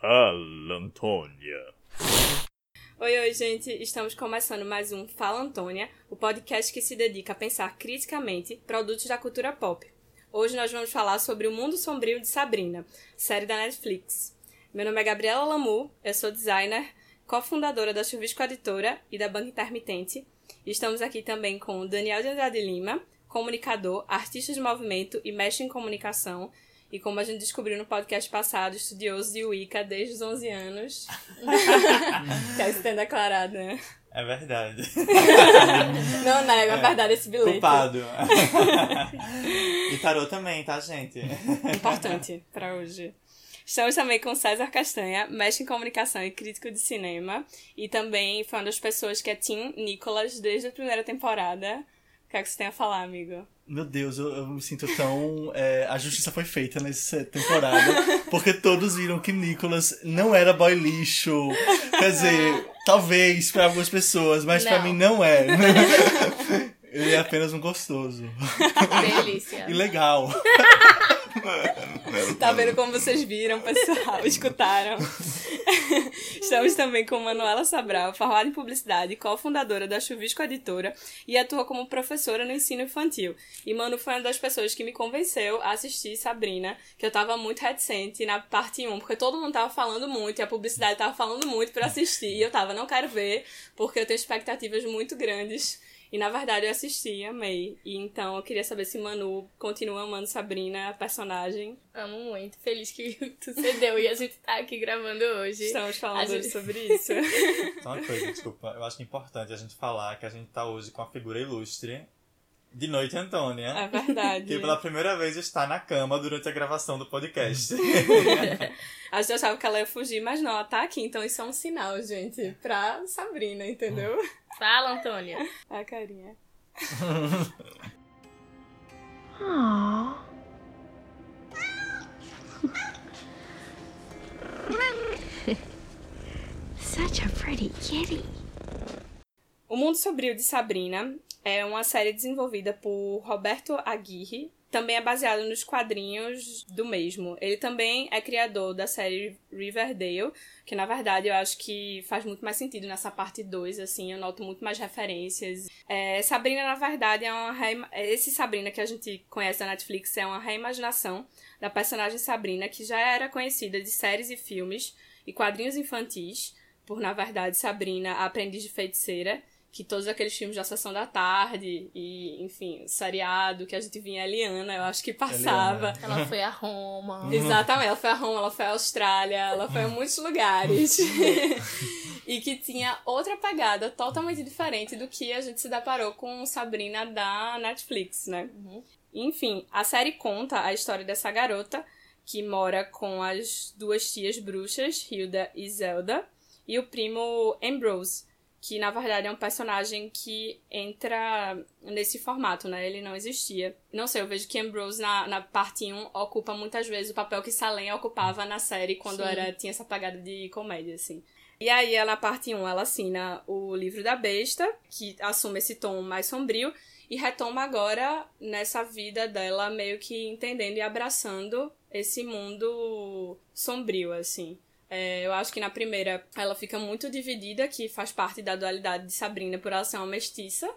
Fala, Antônia. Oi, oi, gente. Estamos começando mais um Fala Antônia, o podcast que se dedica a pensar criticamente produtos da cultura pop. Hoje nós vamos falar sobre O Mundo Sombrio de Sabrina, série da Netflix. Meu nome é Gabriela Lamu, eu sou designer, cofundadora da Chuvisco Editora e da Banca Intermitente. Estamos aqui também com Daniel de Andrade Lima, comunicador, artista de movimento e mestre em comunicação, e como a gente descobriu no podcast passado, estudioso de Wicca desde os 11 anos. Quer se ter declarado, né? É verdade. Não nego, é, é verdade esse bilhete. Culpado. e tarô também, tá, gente? Importante para hoje. Estamos também com César Castanha, mestre em comunicação e crítico de cinema. E também foi uma das pessoas que é Tim Nicholas desde a primeira temporada. O que é que você tem a falar, amigo? Meu Deus, eu, eu me sinto tão. É, a justiça foi feita nessa temporada. Porque todos viram que Nicholas não era boy lixo. Quer dizer, talvez para algumas pessoas, mas para mim não é. Ele é apenas um gostoso. Delícia. E legal. tá vendo como vocês viram, pessoal? Escutaram? Estamos também com Manuela Sabral, formada em publicidade, cofundadora da Chuvisco Editora e atua como professora no ensino infantil. E Manu foi uma das pessoas que me convenceu a assistir Sabrina, que eu tava muito reticente na parte 1, porque todo mundo tava falando muito e a publicidade tava falando muito para assistir. E eu tava, não quero ver, porque eu tenho expectativas muito grandes. E na verdade eu assisti, amei. E então eu queria saber se Manu continua amando Sabrina, a personagem. Amo muito, feliz que tu cedeu e a gente tá aqui gravando hoje. Estamos falando gente... hoje sobre isso. Só uma coisa, desculpa, eu acho que é importante a gente falar que a gente tá hoje com a figura ilustre de Noite Antônia. É verdade. Que pela primeira vez está na cama durante a gravação do podcast. a gente achava que ela ia fugir, mas não, ela tá aqui. Então isso é um sinal, gente, pra Sabrina, entendeu? Fala, Antônia. A carinha. Aww. Such a pretty kitty. O Mundo Sombrio de Sabrina é uma série desenvolvida por Roberto Aguirre, também é baseado nos quadrinhos do mesmo. Ele também é criador da série Riverdale, que na verdade eu acho que faz muito mais sentido nessa parte 2, assim, eu noto muito mais referências. É, Sabrina, na verdade, é uma reima... esse Sabrina que a gente conhece da Netflix é uma reimaginação da personagem Sabrina, que já era conhecida de séries e filmes e quadrinhos infantis, por na verdade Sabrina, a aprendiz de feiticeira, que todos aqueles filmes da Sessão da Tarde e, enfim, seriado que a gente vinha Eliana, eu acho que passava. Eliana. Ela foi a Roma. Exatamente, ela foi a Roma, ela foi a Austrália, ela foi a muitos lugares. e que tinha outra pegada totalmente diferente do que a gente se deparou com Sabrina da Netflix, né? Uhum. Enfim, a série conta a história dessa garota que mora com as duas tias bruxas, Hilda e Zelda, e o primo Ambrose que na verdade é um personagem que entra nesse formato, né? Ele não existia. Não sei, eu vejo que Ambrose na, na parte 1 ocupa muitas vezes o papel que Salem ocupava na série quando era tinha essa pegada de comédia, assim. E aí, ela, na parte 1, ela assina o livro da besta, que assume esse tom mais sombrio, e retoma agora nessa vida dela meio que entendendo e abraçando esse mundo sombrio, assim. É, eu acho que na primeira ela fica muito dividida, que faz parte da dualidade de Sabrina por ela ser uma mestiça.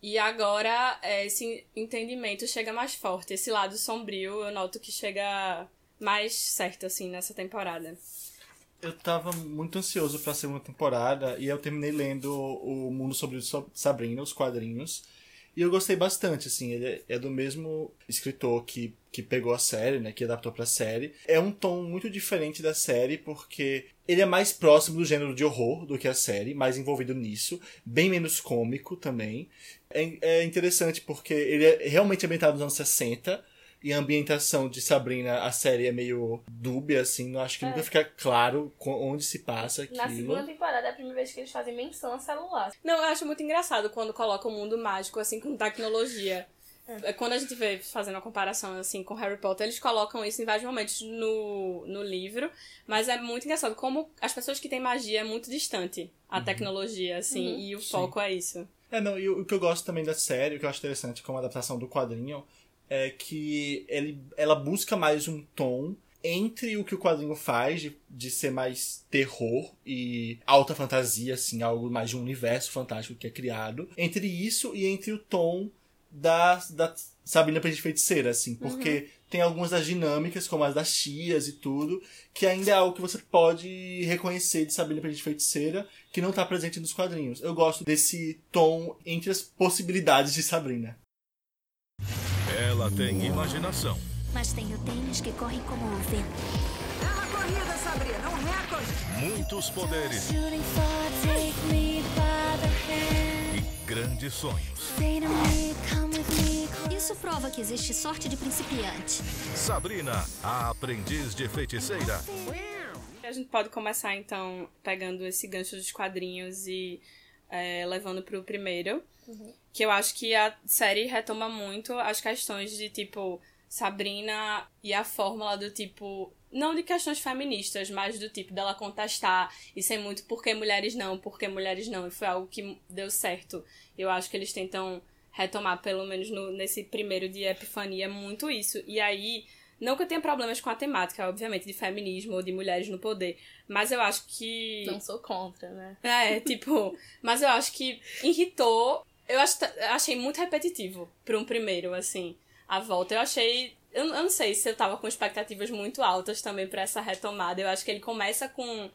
E agora é, esse entendimento chega mais forte. Esse lado sombrio eu noto que chega mais certo, assim, nessa temporada. Eu tava muito ansioso pra segunda temporada e eu terminei lendo O Mundo sobre Sabrina, os quadrinhos. E eu gostei bastante, assim, ele é do mesmo escritor que, que pegou a série, né, que adaptou pra série. É um tom muito diferente da série, porque ele é mais próximo do gênero de horror do que a série, mais envolvido nisso, bem menos cômico também. É, é interessante porque ele é realmente ambientado nos anos 60, e a ambientação de Sabrina, a série é meio dúbia, assim, não acho que é. nunca fica claro onde se passa aquilo. Na segunda temporada é a primeira vez que eles fazem menção a celular. Não, eu acho muito engraçado quando colocam o mundo mágico, assim, com tecnologia. É. Quando a gente vê fazendo uma comparação assim com Harry Potter, eles colocam isso em vários momentos no, no livro, mas é muito engraçado como as pessoas que têm magia é muito distante a uhum. tecnologia, assim, uhum. e o Sim. foco é isso. É, não, e o, o que eu gosto também da série, o que eu acho interessante como adaptação do quadrinho, é que ele, ela busca mais um tom entre o que o quadrinho faz de, de ser mais terror e alta fantasia, assim, algo mais de um universo fantástico que é criado, entre isso e entre o tom da, da Sabrina Aprendiz Feiticeira, assim, porque tem algumas das dinâmicas, como as das tias e tudo, que ainda é algo que você pode reconhecer de Sabrina Aprendiz Feiticeira, que não tá presente nos quadrinhos. Eu gosto desse tom entre as possibilidades de Sabrina. Ela tem imaginação. Mas tenho tênis que correm como o vento. É uma corrida, Sabrina, um recorde. muitos poderes e grandes sonhos. Isso prova que existe sorte de principiante. Sabrina, a aprendiz de feiticeira. A gente pode começar, então, pegando esse gancho dos quadrinhos e é, levando pro primeiro. Que eu acho que a série retoma muito as questões de, tipo, Sabrina e a fórmula do tipo. Não de questões feministas, mas do tipo dela contestar e ser muito por que mulheres não, por que mulheres não. E foi algo que deu certo. Eu acho que eles tentam retomar, pelo menos no, nesse primeiro de Epifania, muito isso. E aí, não que eu tenha problemas com a temática, obviamente, de feminismo ou de mulheres no poder, mas eu acho que. Não sou contra, né? É, tipo, mas eu acho que irritou. Eu acho, achei muito repetitivo pra um primeiro, assim, a volta. Eu achei. Eu, eu não sei se eu tava com expectativas muito altas também pra essa retomada. Eu acho que ele começa com,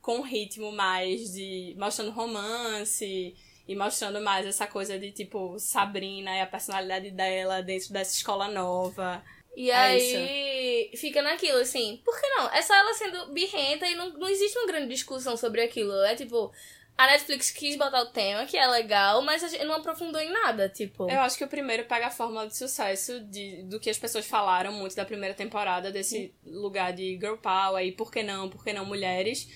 com um ritmo mais de. mostrando romance e mostrando mais essa coisa de, tipo, Sabrina e a personalidade dela dentro dessa escola nova. E É aí fica naquilo, assim, por que não? É só ela sendo birrenta e não, não existe uma grande discussão sobre aquilo. É tipo, a Netflix quis botar o tema, que é legal, mas a gente não aprofundou em nada, tipo. Eu acho que o primeiro pega a fórmula de sucesso de, do que as pessoas falaram muito da primeira temporada, desse lugar de girl power e por que não, por que não mulheres.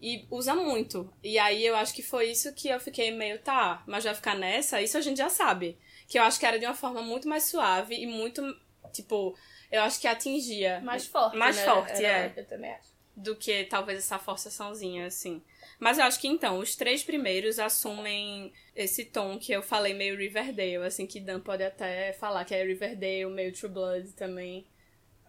E usa muito. E aí eu acho que foi isso que eu fiquei meio, tá, mas vai ficar nessa? Isso a gente já sabe. Que eu acho que era de uma forma muito mais suave e muito, tipo, eu acho que atingia. mais forte. Mais né? forte, Era- é. Eu também acho. do que talvez essa forçaçãozinha, assim. Mas eu acho que então, os três primeiros assumem esse tom que eu falei meio Riverdale, assim, que Dan pode até falar que é Riverdale, meio True Blood também.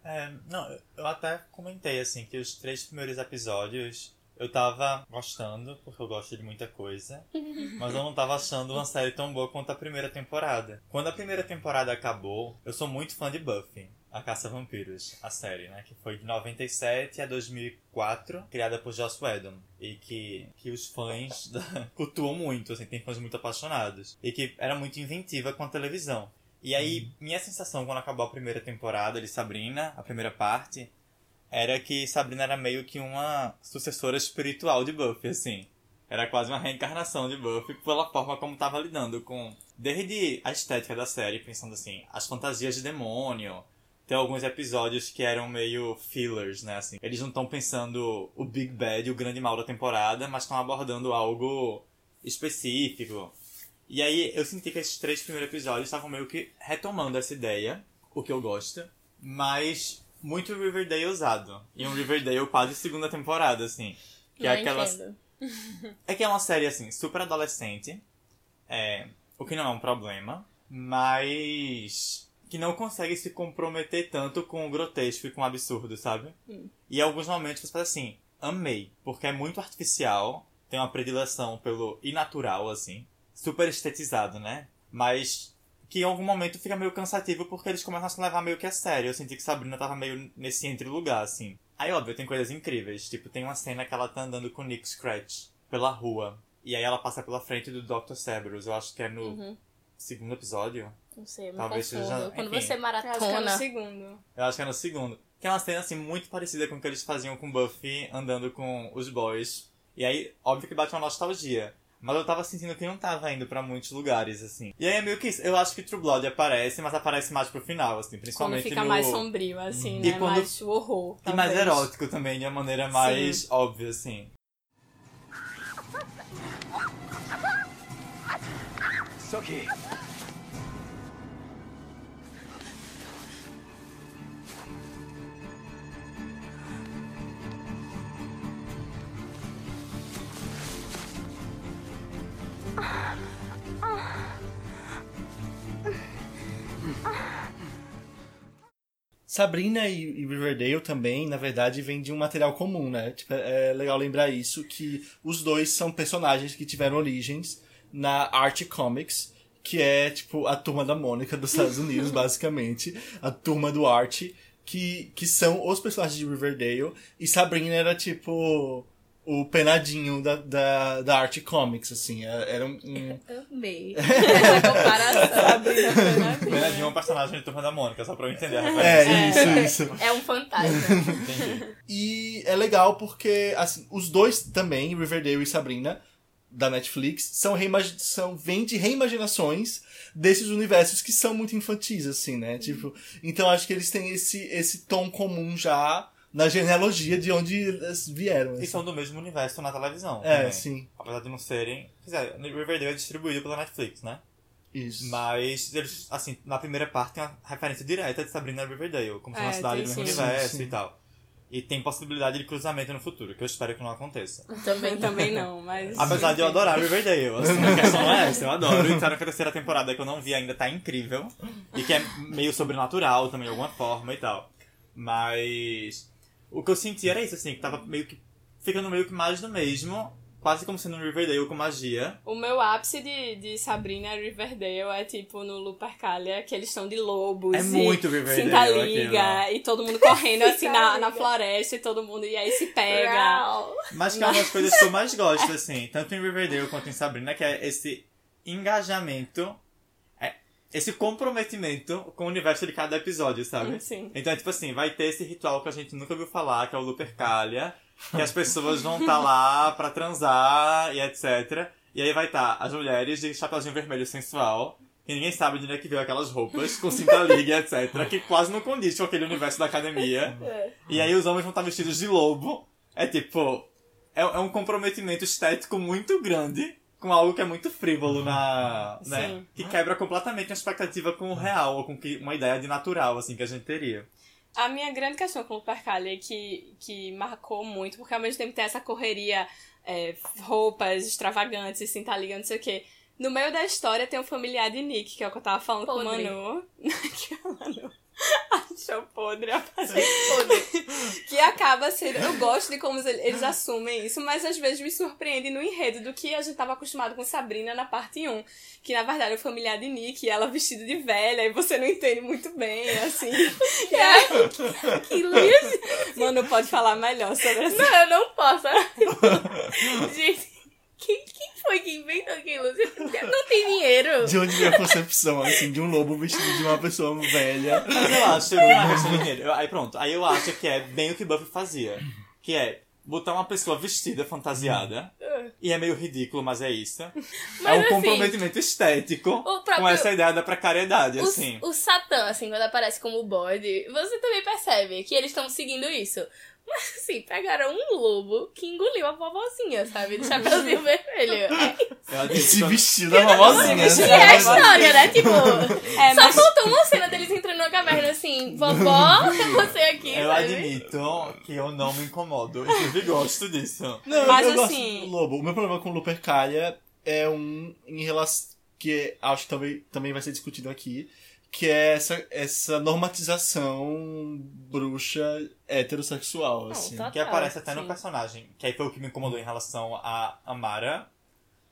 É, não, eu até comentei assim que os três primeiros episódios eu tava gostando, porque eu gosto de muita coisa, mas eu não tava achando uma série tão boa quanto a primeira temporada. Quando a primeira temporada acabou, eu sou muito fã de Buffy. A Caça a Vampiros, a série, né? Que foi de 97 a 2004, criada por Joss Whedon. E que, que os fãs da... cultuam muito, assim, tem fãs muito apaixonados. E que era muito inventiva com a televisão. E aí, minha sensação quando acabou a primeira temporada de Sabrina, a primeira parte, era que Sabrina era meio que uma sucessora espiritual de Buffy, assim. Era quase uma reencarnação de Buffy pela forma como tava lidando com. Desde a estética da série, pensando assim, as fantasias de demônio. Tem alguns episódios que eram meio fillers, né? Assim, eles não estão pensando o Big Bad, o grande mal da temporada, mas estão abordando algo específico. E aí eu senti que esses três primeiros episódios estavam meio que retomando essa ideia, o que eu gosto, mas muito Riverdale usado. E um Riverdale quase segunda temporada, assim. Que não é aquela. entendo. É que é uma série, assim, super adolescente. É, o que não é um problema. Mas. Que não consegue se comprometer tanto com o grotesco e com o absurdo, sabe? E em alguns momentos você fala assim: amei. Porque é muito artificial. Tem uma predileção pelo inatural, assim. Super estetizado, né? Mas. Que em algum momento fica meio cansativo porque eles começam a se levar meio que a sério. Eu senti que Sabrina tava meio nesse entre lugar, assim. Aí, óbvio, tem coisas incríveis. Tipo, tem uma cena que ela tá andando com o Nick Scratch pela rua. E aí ela passa pela frente do Dr. Cerberus. Eu acho que é no segundo episódio. Sei, Talvez confundo. seja. Quando enfim, você maratona. Eu acho que é no segundo. Eu acho que é no segundo. Que é uma cena assim muito parecida com o que eles faziam com Buffy andando com os boys. E aí, óbvio que bate uma nostalgia. Mas eu tava sentindo que não tava indo para muitos lugares, assim. E aí é meio que isso. Eu acho que True Blood aparece, mas aparece mais pro final, assim, principalmente. Quando fica no... mais sombrio, assim, uhum. né? E quando... Mais horror. Talvez. E mais erótico também, de uma maneira mais Sim. óbvia, assim. Suki! Sabrina e Riverdale também, na verdade, vêm de um material comum, né? Tipo, é legal lembrar isso, que os dois são personagens que tiveram origens na Art Comics, que é, tipo, a turma da Mônica dos Estados Unidos, basicamente. A turma do Art, que, que são os personagens de Riverdale. E Sabrina era, tipo, o penadinho da, da, da Art Comics, assim. Era, era um... um- Amei. Comparação. Menadinho é um personagem de Turma da Mônica, só pra eu entender a É, isso, isso. É um fantasma. Entendi. E é legal porque, assim, os dois também, Riverdale e Sabrina, da Netflix, são, reimagi- são vêm de reimaginações desses universos que são muito infantis, assim, né? Tipo, então acho que eles têm esse, esse tom comum já na genealogia de onde eles vieram. E assim. são do mesmo universo na televisão. É, também. sim. Apesar de não serem. Quer dizer, Riverdale é distribuído pela Netflix, né? Isso. Mas eles, assim, na primeira parte tem uma referência direta de Sabrina Riverdale, como se É, uma cidade do mesmo sim. universo Sim, sim. e tal. E tem possibilidade de cruzamento no futuro, que eu espero que não aconteça. Também, Também não, mas. Apesar de eu adorar Riverdale, assim, a questão é essa, eu adoro. E disseram que a terceira temporada que eu não vi ainda tá incrível. E que é meio sobrenatural também, de alguma forma e tal. Mas. O que eu senti era isso, assim, que tava meio que. ficando meio que mais do mesmo. Quase como sendo um Riverdale com magia. O meu ápice de, de Sabrina e Riverdale é tipo no Lupercalia, que eles estão de lobos. É e muito Riverdale Sinta aquilo. liga, e todo mundo correndo assim na, na floresta, e todo mundo, e aí se pega. Mas que é uma das coisas que eu mais gosto, assim, tanto em Riverdale quanto em Sabrina, que é esse engajamento, esse comprometimento com o universo de cada episódio, sabe? Sim. Então é tipo assim, vai ter esse ritual que a gente nunca ouviu falar, que é o Lupercalia, que as pessoas vão estar lá pra transar e etc. E aí vai estar as mulheres de chapeuzinho vermelho sensual, que ninguém sabe de onde é que veio aquelas roupas, com cinta liga, etc. Que quase não condiz com aquele universo da academia. E aí os homens vão estar vestidos de lobo. É tipo. É, é um comprometimento estético muito grande com algo que é muito frívolo na. né? Sim. Que quebra completamente a expectativa com o real, ou com que, uma ideia de natural, assim, que a gente teria. A minha grande questão com o Lupercalia é que, que marcou muito, porque ao mesmo tempo tem essa correria, é, roupas extravagantes, Sinta liga, não sei o quê. No meio da história tem o familiar de Nick, que é o que eu tava falando Podre. com o Manu. que achou podre a que acaba sendo. Eu gosto de como ele- eles assumem isso, mas às vezes me surpreende no enredo do que a gente tava acostumado com Sabrina na parte 1. Que na verdade é o familiar de Nick, e ela vestida de velha, e você não entende muito bem, assim. E aí, Aquilo ia Mano, pode falar melhor sobre essa. Não, eu não posso. Gente, quem, quem foi que inventou aquilo? Você Não tem dinheiro. De onde veio a concepção, assim, de um lobo vestido de uma pessoa velha. Mas eu acho que é questão de dinheiro. Eu- Aí pronto, aí eu acho que é bem o que Buffy fazia. Que é botar uma pessoa vestida, fantasiada. E é meio ridículo, mas é isso. é um assim, comprometimento estético próprio- com essa ideia da precariedade, O, assim. o Satã, assim, quando aparece como bode, você também percebe que eles estão seguindo isso. Mas, assim, pegaram um lobo que engoliu a vovozinha, sabe? Do chapeuzinho vermelho. É, E se da vovozinha. vestiu que né? é a história, né? Tipo, É, só mas faltou uma cena deles entrando numa caverna assim, vovó, é você aqui, Eu sabe? admito que eu não me incomodo. Inclusive gosto disso. Não, Mas eu gosto assim- do lobo. O meu problema com o Lupercalia é um em relação que acho que também, também vai ser discutido aqui, que é essa, essa normatização bruxa heterossexual, Não, assim. tá- Que aparece até no sim. personagem. Que aí foi o que me incomodou em relação a Amara.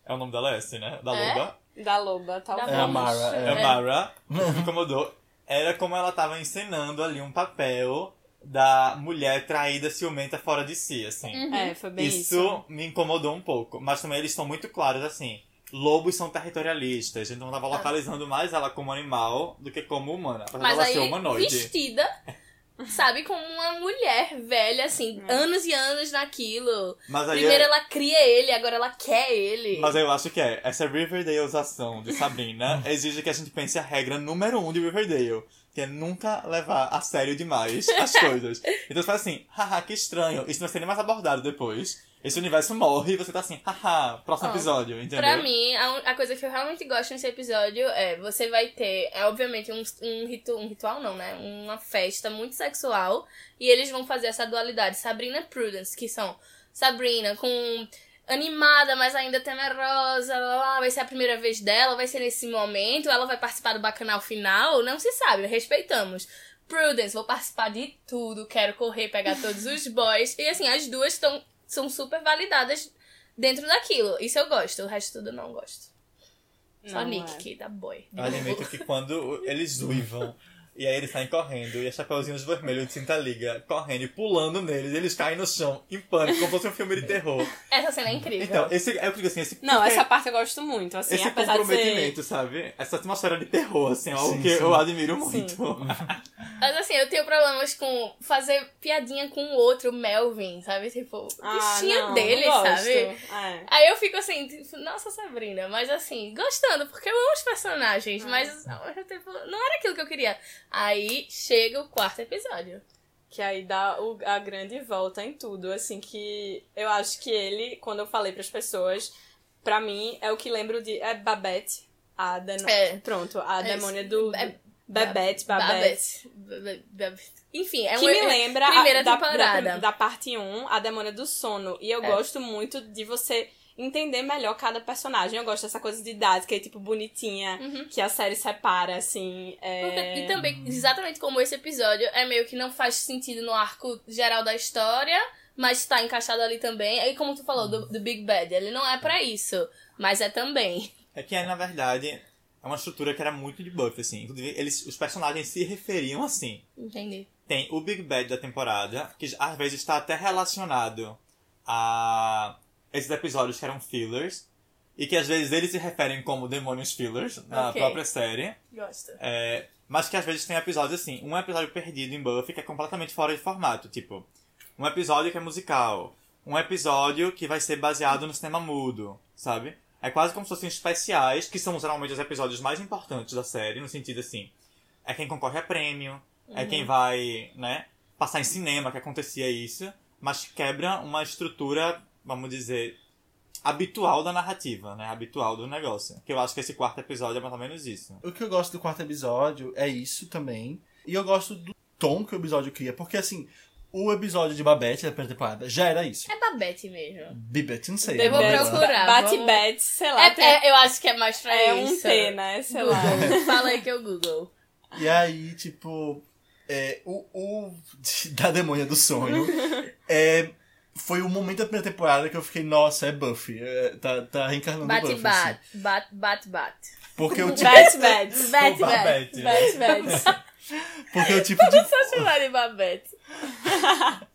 É o nome dela esse, né? Da É? loba. da loba, talvez. É a Mara, É é. Que me incomodou. Era como ela tava encenando ali um papel da mulher traída, ciumenta, fora de si, assim. É, foi bem isso. isso, me incomodou um pouco. Mas também eles estão muito claros, assim. Lobos são territorialistas. Não tava localizando mais ela como animal do que como humana. Apesar Mas dela aí, ser humanoide. vestida, sabe, como uma mulher velha, assim, anos e anos naquilo. Mas aí, Primeiro é- ela cria ele, agora ela quer ele. mas aí eu acho que é. Essa Riverdalezação de Sabrina exige que a gente pense a regra número um de Riverdale. Que é nunca levar a sério demais as coisas. Então você fala assim, haha, que estranho. Isso não vai ser nem mais abordado depois. Esse universo morre e você tá assim, haha, próximo episódio, entendeu? Pra mim, a, a coisa que eu realmente gosto nesse episódio é você vai ter, é obviamente, um, um, ritu, um ritual, não, né? Uma festa muito sexual. E eles vão fazer essa dualidade. Sabrina e Prudence, que são Sabrina com animada, mas ainda temerosa, lá, lá, vai ser a primeira vez dela, vai ser nesse momento, ela vai participar do bacanal final, não se sabe, respeitamos. Prudence, vou participar de tudo, quero correr, pegar todos os boys. E assim, as duas tão, são super validadas dentro daquilo. Isso eu gosto, o resto tudo eu não gosto. Só Não, Nick, é. que dá boy. Eu admito que quando eles uivam e aí eles saem correndo e a Chapeuzinhos Vermelhos de Cinta Liga correndo e pulando neles, eles caem no chão em pânico, como se fosse um filme de terror. Essa cena é incrível. Então, esse é o que eu digo assim, esse, Não, essa parte eu gosto muito, assim, esse apesar de ser... comprometimento, sabe? Essa atmosfera de terror, assim, é algo Sim, que sim. eu admiro muito. Mas assim, eu tenho problemas com fazer piadinha com o outro Melvin, sabe? Tipo, Ah, bichinho não, dele, sabe? É. Aí eu fico assim, tipo, nossa Sabrina, mas assim, gostando, porque eu amo os personagens, mas ao mesmo tempo, não era aquilo que eu queria. Aí chega o quarto episódio. Que aí dá o- a grande volta em tudo, assim, que eu acho que ele, quando eu falei pras pessoas, pra mim é o que lembro de. É Babette, a den... É. Pronto, a É, demônia do. é- Babette, Babette. Babette. Babette. Enfim, é que uma me lembra a- primeira da, temporada. Da, da parte 1, a demônia do sono. E eu É. gosto muito de você entender melhor cada personagem. Eu gosto dessa coisa didática e, tipo, bonitinha, que a série separa, assim. é- E também, exatamente como esse episódio, é meio que não faz sentido no arco geral da história, mas tá encaixado ali também. Aí, como tu falou, do, do Big Bad, ele não é pra isso, mas é também. É que, na verdade, é uma estrutura que era muito de Buffy, assim. Inclusive, eles, os personagens se referiam assim. Entendi. Tem o Big Bad da temporada, que às vezes está até relacionado a esses episódios que eram fillers, e que às vezes eles se referem como demônios fillers na Ok. própria série. Gosto. É, mas que às vezes tem episódios assim, um episódio perdido em Buffy que é completamente fora de formato, tipo, um episódio que é musical, um episódio que vai ser baseado no cinema mudo, sabe? É quase como se fossem especiais, que são geralmente os episódios mais importantes da série, no sentido assim, é quem concorre a prêmio, é quem vai, né, passar em cinema que acontecia isso, mas quebra uma estrutura, vamos dizer, habitual da narrativa, né, habitual do negócio. Que eu acho que esse quarto episódio é mais ou menos isso. O que eu gosto do quarto episódio é isso também. E eu gosto do tom que o episódio cria. Porque, assim, o episódio de Babette da primeira temporada já era isso. É Babette mesmo. Bibette, não sei. Eu vou Babette. procurar. Bate vamos- Bet, sei lá. É, tem- é, eu acho que é mais pra é isso. um T, né? Sei lá. Fala aí que eu Google. E aí, tipo, é, o, o da demônia do sonho é, foi o momento da primeira temporada que eu fiquei, nossa, é Buffy. é, tá, tá reencarnando Bate, Buffy. assim. bate. Bate, bate, bate. Porque o tipo. Bate, bate. Babette. Bet Bet. porque o tipo de. Só chamar de Babette.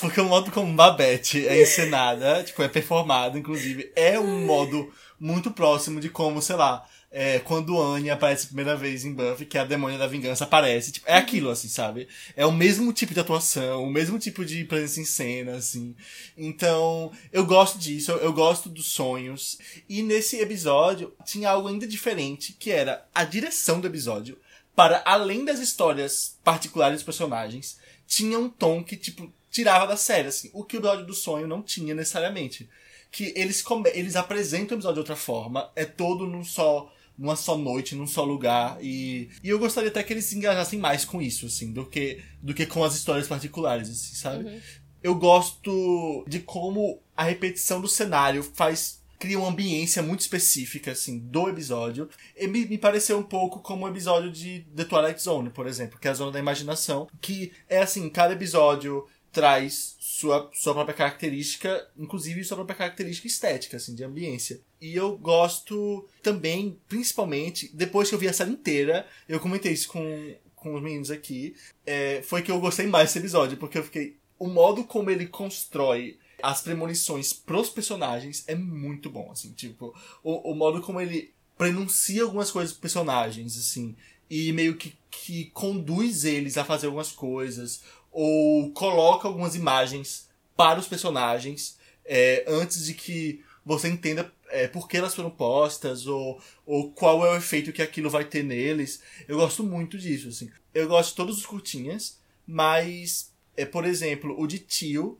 Porque o modo como Babette é encenada, tipo, é performada, inclusive, é um modo muito próximo de como, sei lá, é, quando Anne aparece a primeira vez em Buffy, que a demônia da vingança aparece, tipo, é aquilo, assim, sabe? É o mesmo tipo de atuação, o mesmo tipo de presença em cena, assim. Então, eu gosto disso, eu, gosto dos sonhos. E nesse episódio, tinha algo ainda diferente, que era a direção do episódio, para além das histórias particulares dos personagens, tinha um tom que, tipo, tirava da série, assim. O que o episódio do sonho não tinha necessariamente. Que eles, eles apresentam o episódio de outra forma, é todo num só. Numa só noite, num só lugar. E, e eu gostaria até que eles se engajassem mais com isso, assim, do que, do que com as histórias particulares, assim, sabe? Eu gosto de como a repetição do cenário faz. cria uma ambiência muito específica, assim, do episódio. E me, me pareceu um pouco como o episódio de The Twilight Zone, por exemplo, que é a zona da imaginação. Que é assim, cada episódio traz sua, sua própria característica, inclusive sua própria característica estética, assim, de ambiência. E eu gosto também, principalmente, depois que eu vi a série inteira, eu comentei isso com, com os meninos aqui, é, foi que eu gostei mais desse episódio, porque eu fiquei. O modo como ele constrói as premonições pros personagens é muito bom, assim, tipo, o, o modo como ele prenuncia algumas coisas pros personagens, assim, e meio que, que conduz eles a fazer algumas coisas, ou coloca algumas imagens para os personagens é, antes de que você entenda é, por que elas foram postas ou, ou qual é o efeito que aquilo vai ter neles. Eu gosto muito disso, assim. Eu gosto de todos os curtinhas, mas, é, por exemplo, o de tio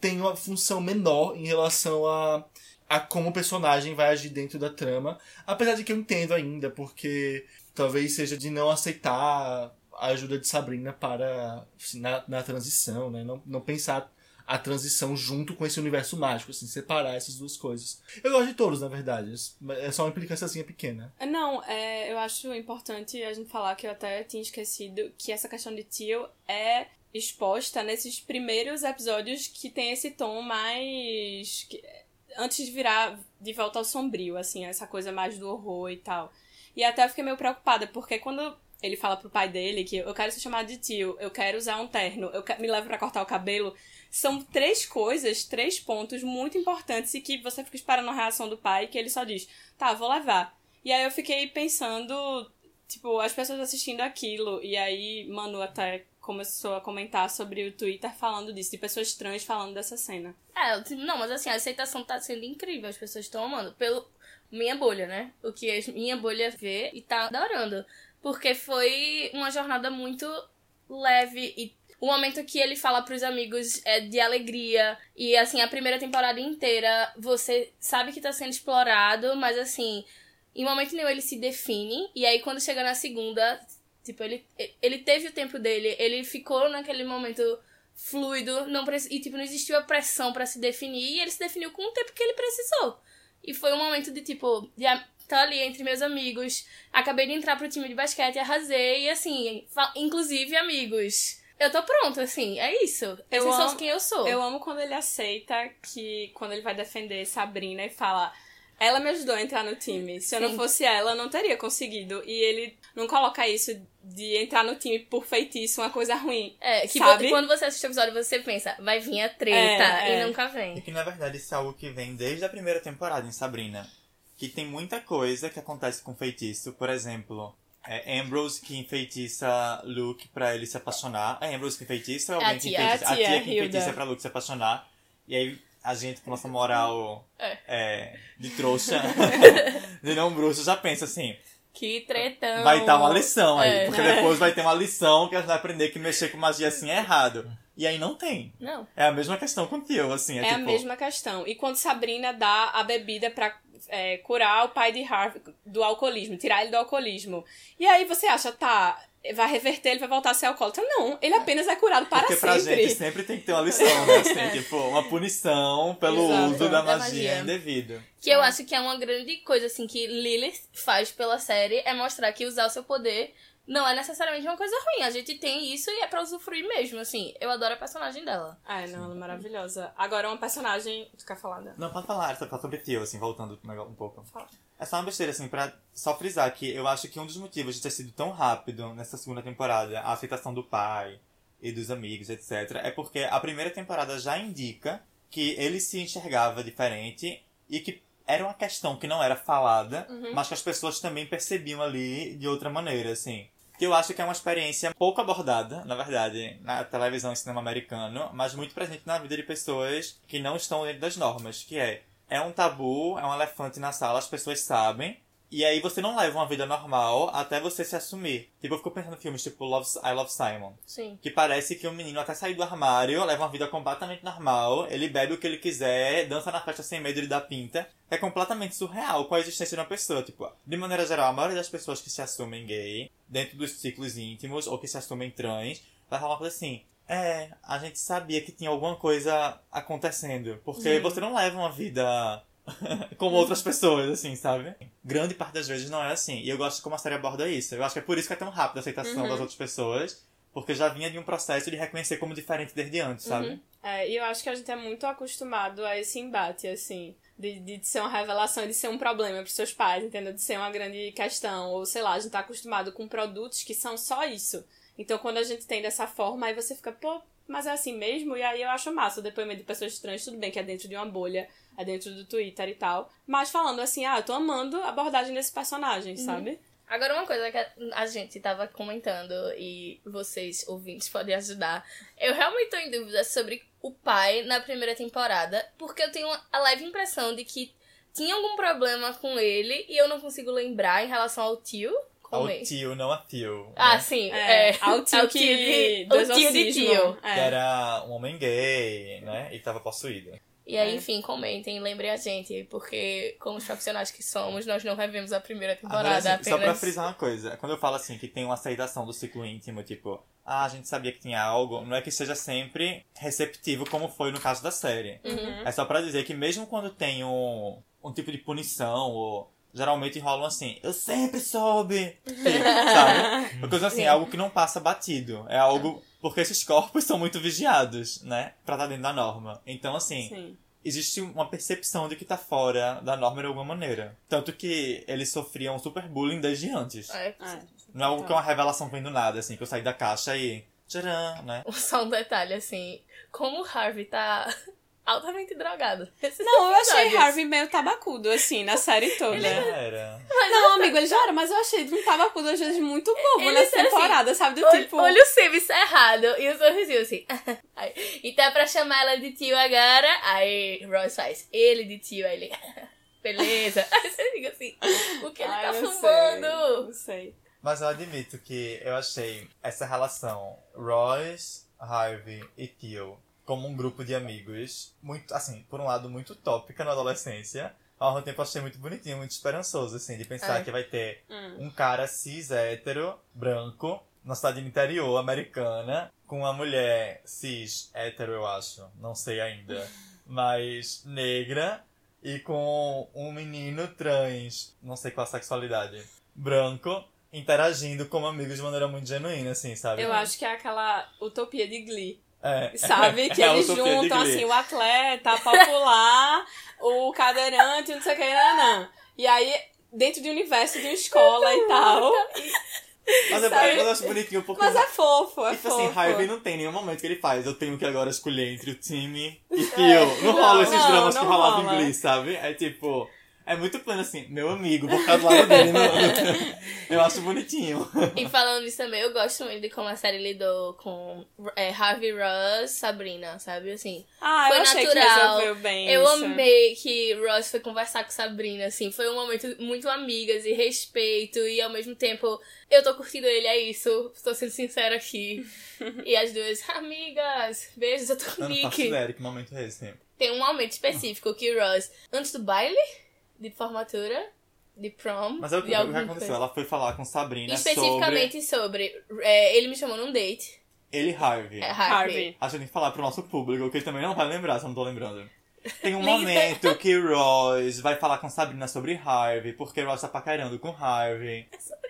tem uma função menor em relação a, a como o personagem vai agir dentro da trama. Apesar de que eu entendo ainda, porque talvez seja de não aceitar a ajuda de Sabrina para assim, na, na transição, né? Não, não pensar a transição junto com esse universo mágico, assim, separar essas duas coisas. Eu gosto de todos, na verdade. É só uma implicânciazinha pequena. Não, é, eu acho importante a gente falar que eu até tinha esquecido que essa questão de tio é exposta nesses primeiros episódios que tem esse tom mais. antes de virar de volta ao sombrio, assim, essa coisa mais do horror e tal. E até eu fiquei meio preocupada, porque quando ele fala pro pai dele que eu quero ser chamado de tio, eu quero usar um terno, eu me levo pra cortar o cabelo, são três coisas, três pontos muito importantes e que você fica esperando a reação do pai, que ele só diz, tá, vou levar. E aí eu fiquei pensando, tipo, as pessoas assistindo aquilo, e aí Manu até começou a comentar sobre o Twitter falando disso, de pessoas trans falando dessa cena. É, não, mas assim, a aceitação tá sendo incrível, as pessoas estão amando. Pelo minha bolha, né? O que a minha bolha vê e tá adorando. Porque foi uma jornada muito leve e o momento que ele fala pros amigos é de alegria. E assim, a primeira temporada inteira você sabe que tá sendo explorado, mas assim, em momento nenhum ele se define. E aí quando chega na segunda, tipo, ele, ele teve o tempo dele, ele ficou naquele momento fluido, não e tipo, não existiu a pressão pra se definir, e ele se definiu com o tempo que ele precisou. E foi um momento de tipo, de tá ali entre meus amigos, acabei de entrar pro time de basquete, arrasei, e assim, inclusive amigos. Eu tô pronto, assim, é isso. Eu Esses são amo- quem eu sou. Eu amo quando ele aceita que, quando ele vai defender Sabrina e fala. Ela me ajudou a entrar no time. Se eu não Sim. fosse ela, eu não teria conseguido. E ele não coloca isso de entrar no time por feitiço, uma coisa ruim. É, que sabe? quando você assiste o episódio, você pensa, vai vir a treta, É, é. e nunca E vem. que na verdade isso é algo que vem desde a primeira temporada em Sabrina. Que tem muita coisa que acontece com feitiço. Por exemplo, é Ambrose que enfeitiça Luke pra ele se apaixonar. É Ambrose que enfeitiça ou alguém que tia. enfeitiça? A tia, tia que Hilda. enfeitiça pra Luke se apaixonar. E aí a gente, com nossa moral É. é, de trouxa, de não bruxo, já pensa assim, Que tretão. vai estar uma lição aí. É. Porque depois vai ter uma lição que a gente vai aprender que mexer com magia assim é errado. E aí não tem. Não. É a mesma questão com o tio, assim. É, É, a tipo, mesma questão. E quando Sabrina dá a bebida pra é, curar o pai de Harvey do alcoolismo, tirar ele do alcoolismo. E aí você acha, tá, vai reverter, ele vai voltar a ser alcoólatra. Não, ele apenas é curado para Porque pra sempre. gente sempre tem que ter uma lição, né? Assim, tipo, uma punição pelo Exato, uso da da magia, magia. indevido. Que eu acho que é uma grande coisa, assim, que Lilith faz pela série, é mostrar que usar o seu poder não é necessariamente uma coisa ruim. A gente tem isso e é pra usufruir mesmo, assim. Eu adoro a personagem dela. Ai, não, ela é maravilhosa. Agora, uma personagem. Tu quer falar, né? Não, pode falar, só sobre tio, assim, voltando um pouco. Fala. É só uma besteira, assim, pra só frisar que eu acho que um dos motivos de ter sido tão rápido nessa segunda temporada, a aceitação do pai e dos amigos, etc., é porque a primeira temporada já indica que ele se enxergava diferente e que era uma questão que não era falada, mas que as pessoas também percebiam ali de outra maneira, assim. Que eu acho que é uma experiência pouco abordada, na verdade, na televisão e cinema americano, mas muito presente na vida de pessoas que não estão dentro das normas, que é é um tabu, é um elefante na sala, as pessoas sabem. E aí você não leva uma vida normal até você se assumir. Tipo, eu fico pensando em filmes tipo Love, I Love Simon. Sim. Que parece que o menino até sair do armário, leva uma vida completamente normal, ele bebe o que ele quiser, dança na festa sem medo de dar pinta. É completamente surreal com a existência de uma pessoa. Tipo, de maneira geral, a maioria das pessoas que se assumem gay, dentro dos ciclos íntimos, ou que se assumem trans, vai falar uma coisa assim. É, a gente sabia que tinha alguma coisa acontecendo. Porque você não leva uma vida como outras pessoas, assim, sabe? Grande parte das vezes não é assim. E eu gosto de como a série aborda isso. Eu acho que é por isso que é tão rápida a aceitação das outras pessoas. Porque já vinha de um processo de reconhecer como diferente desde antes, sabe? É, e eu acho que a gente é muito acostumado a esse embate, assim. De, de ser uma revelação de ser um problema pros seus pais, entendeu? De ser uma grande questão. Ou sei lá, a gente tá acostumado com produtos que são só isso. Então quando a gente tem dessa forma, aí você fica, pô, mas é assim mesmo? E aí eu acho massa o depoimento de pessoas trans, tudo bem que é dentro de uma bolha, é dentro do Twitter e tal. Mas falando assim, ah, eu tô amando a abordagem desse personagem, sabe? Agora, uma coisa que a- gente tava comentando e vocês, ouvintes, podem ajudar. Eu realmente tô em dúvida sobre o pai na primeira temporada, porque eu tenho a leve impressão de que tinha algum problema com ele e eu não consigo lembrar em relação ao tio. Com Ao ele. tio, não a tio. Ah, né? sim. É, É, ao tio que... de, o tio de tio. É. Que era um homem gay, né? E tava possuído. E aí, É. enfim, comentem, lembrem a gente, porque como os profissionais que somos, nós não revemos a primeira Agora, temporada assim, só pra apenas. frisar uma coisa, quando eu falo assim que tem uma aceitação do ciclo íntimo, tipo, ah, a gente sabia que tinha algo, não é que seja sempre receptivo como foi no caso da série. É só pra dizer que mesmo quando tem um, um tipo de punição, ou geralmente rolam assim, eu sempre soube, sabe? Uma coisa assim, é algo que não passa batido. É algo. Porque esses corpos são muito vigiados, né? Pra estar dentro da norma. Então, assim, Sim. existe uma percepção de que tá fora da norma de alguma maneira. Tanto que eles sofriam super bullying desde antes. É. É. Não é algo que é uma revelação vem do nada, assim, que eu saí da caixa e. Tcharam, né? Só um detalhe, assim, como o Harvey tá altamente drogado. Não, eu achei episódios. Harvey meio tabacudo, assim, na série toda. Era. Não, amigo, ele já era, mas eu achei um tabacudo às vezes muito bobo Ele nessa tá assim, temporada, sabe? Do Olho, tipo. olho o Silvio cerrado e o sorrisinho assim. Aí, então é pra chamar ela de tio agora. Aí Ross faz ele de tio, aí ele. Beleza. Aí você fica assim, o que ele Ai, tá não sei, fumando? Não sei. Mas eu admito que eu achei essa relação Royce, Harvey e Teal como um grupo de amigos muito, assim, por um lado muito utópica na adolescência, ao mesmo tempo eu achei muito bonitinho, muito esperançoso, assim, de pensar É. que vai ter Hum. um cara cis hétero, branco, na cidade do interior americana, com uma mulher cis hétero, eu acho, não sei ainda, mas negra, e com um menino trans, não sei qual a sexualidade, branco, interagindo como amigos de maneira muito genuína, assim, sabe? Eu acho que é aquela utopia de Glee. É. Sabe? Que É eles juntam, assim, o atleta, popular, o cadeirante, não sei o que, nanã. E aí, dentro de um universo de uma escola e tal. Mas, é, mas eu acho bonitinho porque... Mas é fofo, é Tipo fofo. assim, Harvey não tem nenhum momento que ele faz. Eu tenho que agora escolher entre o time e Theo. Não rola esses não, dramas não que rolavam rola. em Glee, sabe? É tipo. É muito plano assim, meu amigo, vou ficar do lado dele. no- no- Eu acho bonitinho. E falando nisso também, eu gosto muito de como a série lidou com é, Harvey Ross, Sabrina, sabe? Assim, Ah, foi eu achei que natural. resolveu bem eu isso. amei que Ross foi conversar com Sabrina, assim, foi um momento muito amigas e respeito, e ao mesmo tempo eu tô curtindo ele, é isso, tô sendo sincera aqui. e as duas, amigas, beijos, eu tô com Eu não faço Nick. ideia que momento é esse. Tem um momento específico que Ross, antes do baile de formatura, de prom, Mas é o que, o que aconteceu. coisa. Ela foi falar com Sabrina Especificamente sobre. é, ele me chamou num date. sobre ele e Harvey. É Harvey. Harvey. Acho que tem que falar pro nosso público, que ele também não vai lembrar, se eu não tô lembrando. Tem um momento que Royce vai falar com Sabrina sobre Harvey, porque Royce tá paquerando com Harvey.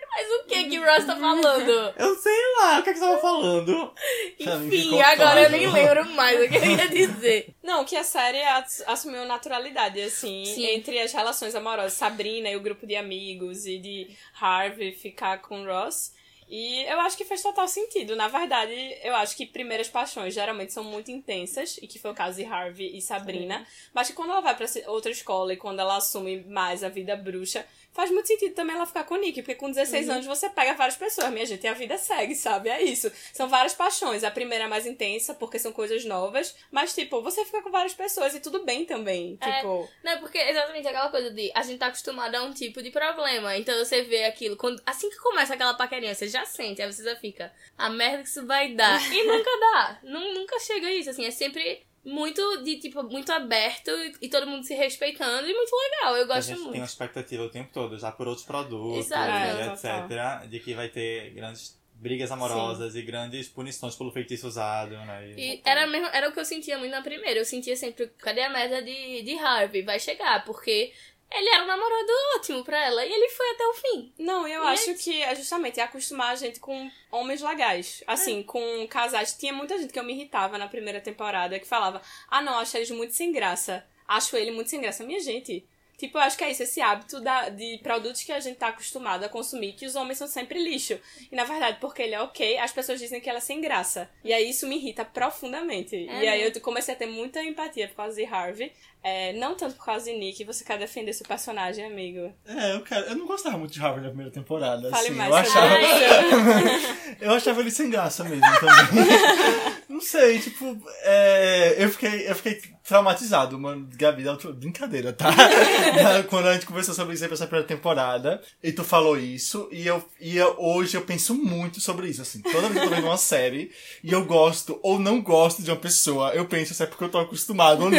Mas o que que Ross tá falando? Eu sei lá, o que é que você tava falando? Enfim, agora eu nem lembro mais o que eu ia dizer. Não, que a série ass- assumiu naturalidade, assim, Sim. entre as relações amorosas. Sabrina e o grupo de amigos, e de Harvey ficar com Ross. E eu acho que fez total sentido. Na verdade, eu acho que primeiras paixões geralmente são muito intensas, e que foi o caso de Harvey e Sabrina. Mas que quando ela vai pra se- outra escola e quando ela assume mais a vida bruxa, faz muito sentido também ela ficar com o Nick, porque com 16 anos você pega várias pessoas, minha gente, e a vida segue, sabe? É isso. São várias paixões. A primeira é mais intensa, porque são coisas novas, mas, tipo, você fica com várias pessoas e tudo bem também. É. Tipo, Não, é porque exatamente aquela coisa de a gente tá acostumado a um tipo de problema. Então você vê aquilo, quando, assim que começa aquela paquerinha, você já sente, aí você já fica, a merda que isso vai dar. E nunca dá. Nun- nunca chega a isso, assim, é sempre muito de tipo, muito aberto e, e todo mundo se respeitando e muito legal. Eu a gosto gente tem uma muito. expectativa o tempo todo, já por outros produtos Exato. e É, etc, de que vai ter grandes brigas amorosas e grandes punições pelo feitiço usado, né? E- E era, mesmo, era o que eu sentia muito na primeira. Eu sentia sempre, cadê a merda de, de Harvey? Vai chegar, porque ele era um namorado ótimo pra ela e ele foi até o fim. Não, eu E acho é- que é justamente acostumar a gente com homens legais. Assim, com casais. Tinha muita gente que eu me irritava na primeira temporada que falava: Ah, não, acho eles muito sem graça. Acho ele muito sem graça. Minha gente. Tipo, eu acho que é isso, esse hábito da, de produtos que a gente tá acostumado a consumir, que os homens são sempre lixo. E na verdade, porque ele é ok, as pessoas dizem que ela é sem graça. E aí isso me irrita profundamente. É, e aí eu comecei a ter muita empatia por causa de Harvey. É, não tanto por causa de Nick. Você quer defender seu personagem, amigo? É, eu, quero, eu não gostava muito de Harvey na primeira temporada. Fale assim, mais eu achava, eu achava ele sem graça mesmo também. não sei, tipo, é, eu, fiquei, eu fiquei traumatizado, mano. Gabi, dá outra- brincadeira, tá? Quando a gente conversou sobre isso aí pra essa primeira temporada, e tu falou isso, e eu, e eu- hoje eu penso muito sobre isso, assim. Toda vez que eu tô vendo uma série, e eu gosto ou não gosto de uma pessoa, eu penso se é porque eu tô acostumado ou não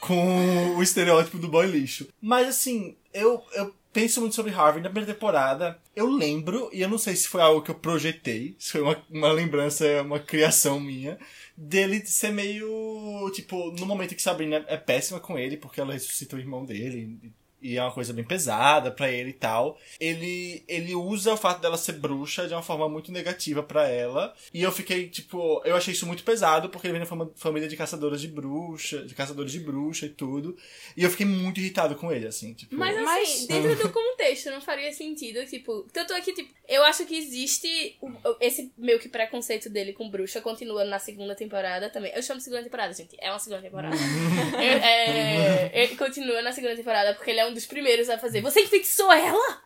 com o estereótipo do boy lixo. Mas assim, eu, eu penso muito sobre Harvey. Na primeira temporada, eu lembro, e eu não sei se foi algo que eu projetei, se foi uma, uma lembrança, uma criação minha, dele ser meio. Tipo, no momento que Sabrina é péssima com ele, porque ela ressuscita o irmão dele. E é uma coisa bem pesada pra ele e tal. Ele, ele usa o fato dela ser bruxa de uma forma muito negativa pra ela. E eu fiquei, tipo, eu achei isso muito pesado, porque ele vem de uma família de caçadoras de bruxa, de caçadores de bruxa e tudo. E eu fiquei muito irritado com ele, assim, tipo. Mas assim, Mas- dentro do contexto não faria sentido, tipo, tanto é que, tipo, eu acho que existe esse meio que preconceito dele com bruxa, continua na segunda temporada também. Eu chamo de segunda temporada, gente, é uma segunda temporada. É, é, ele continua na segunda temporada porque ele é um dos primeiros a fazer. Você enfeitiçou ela?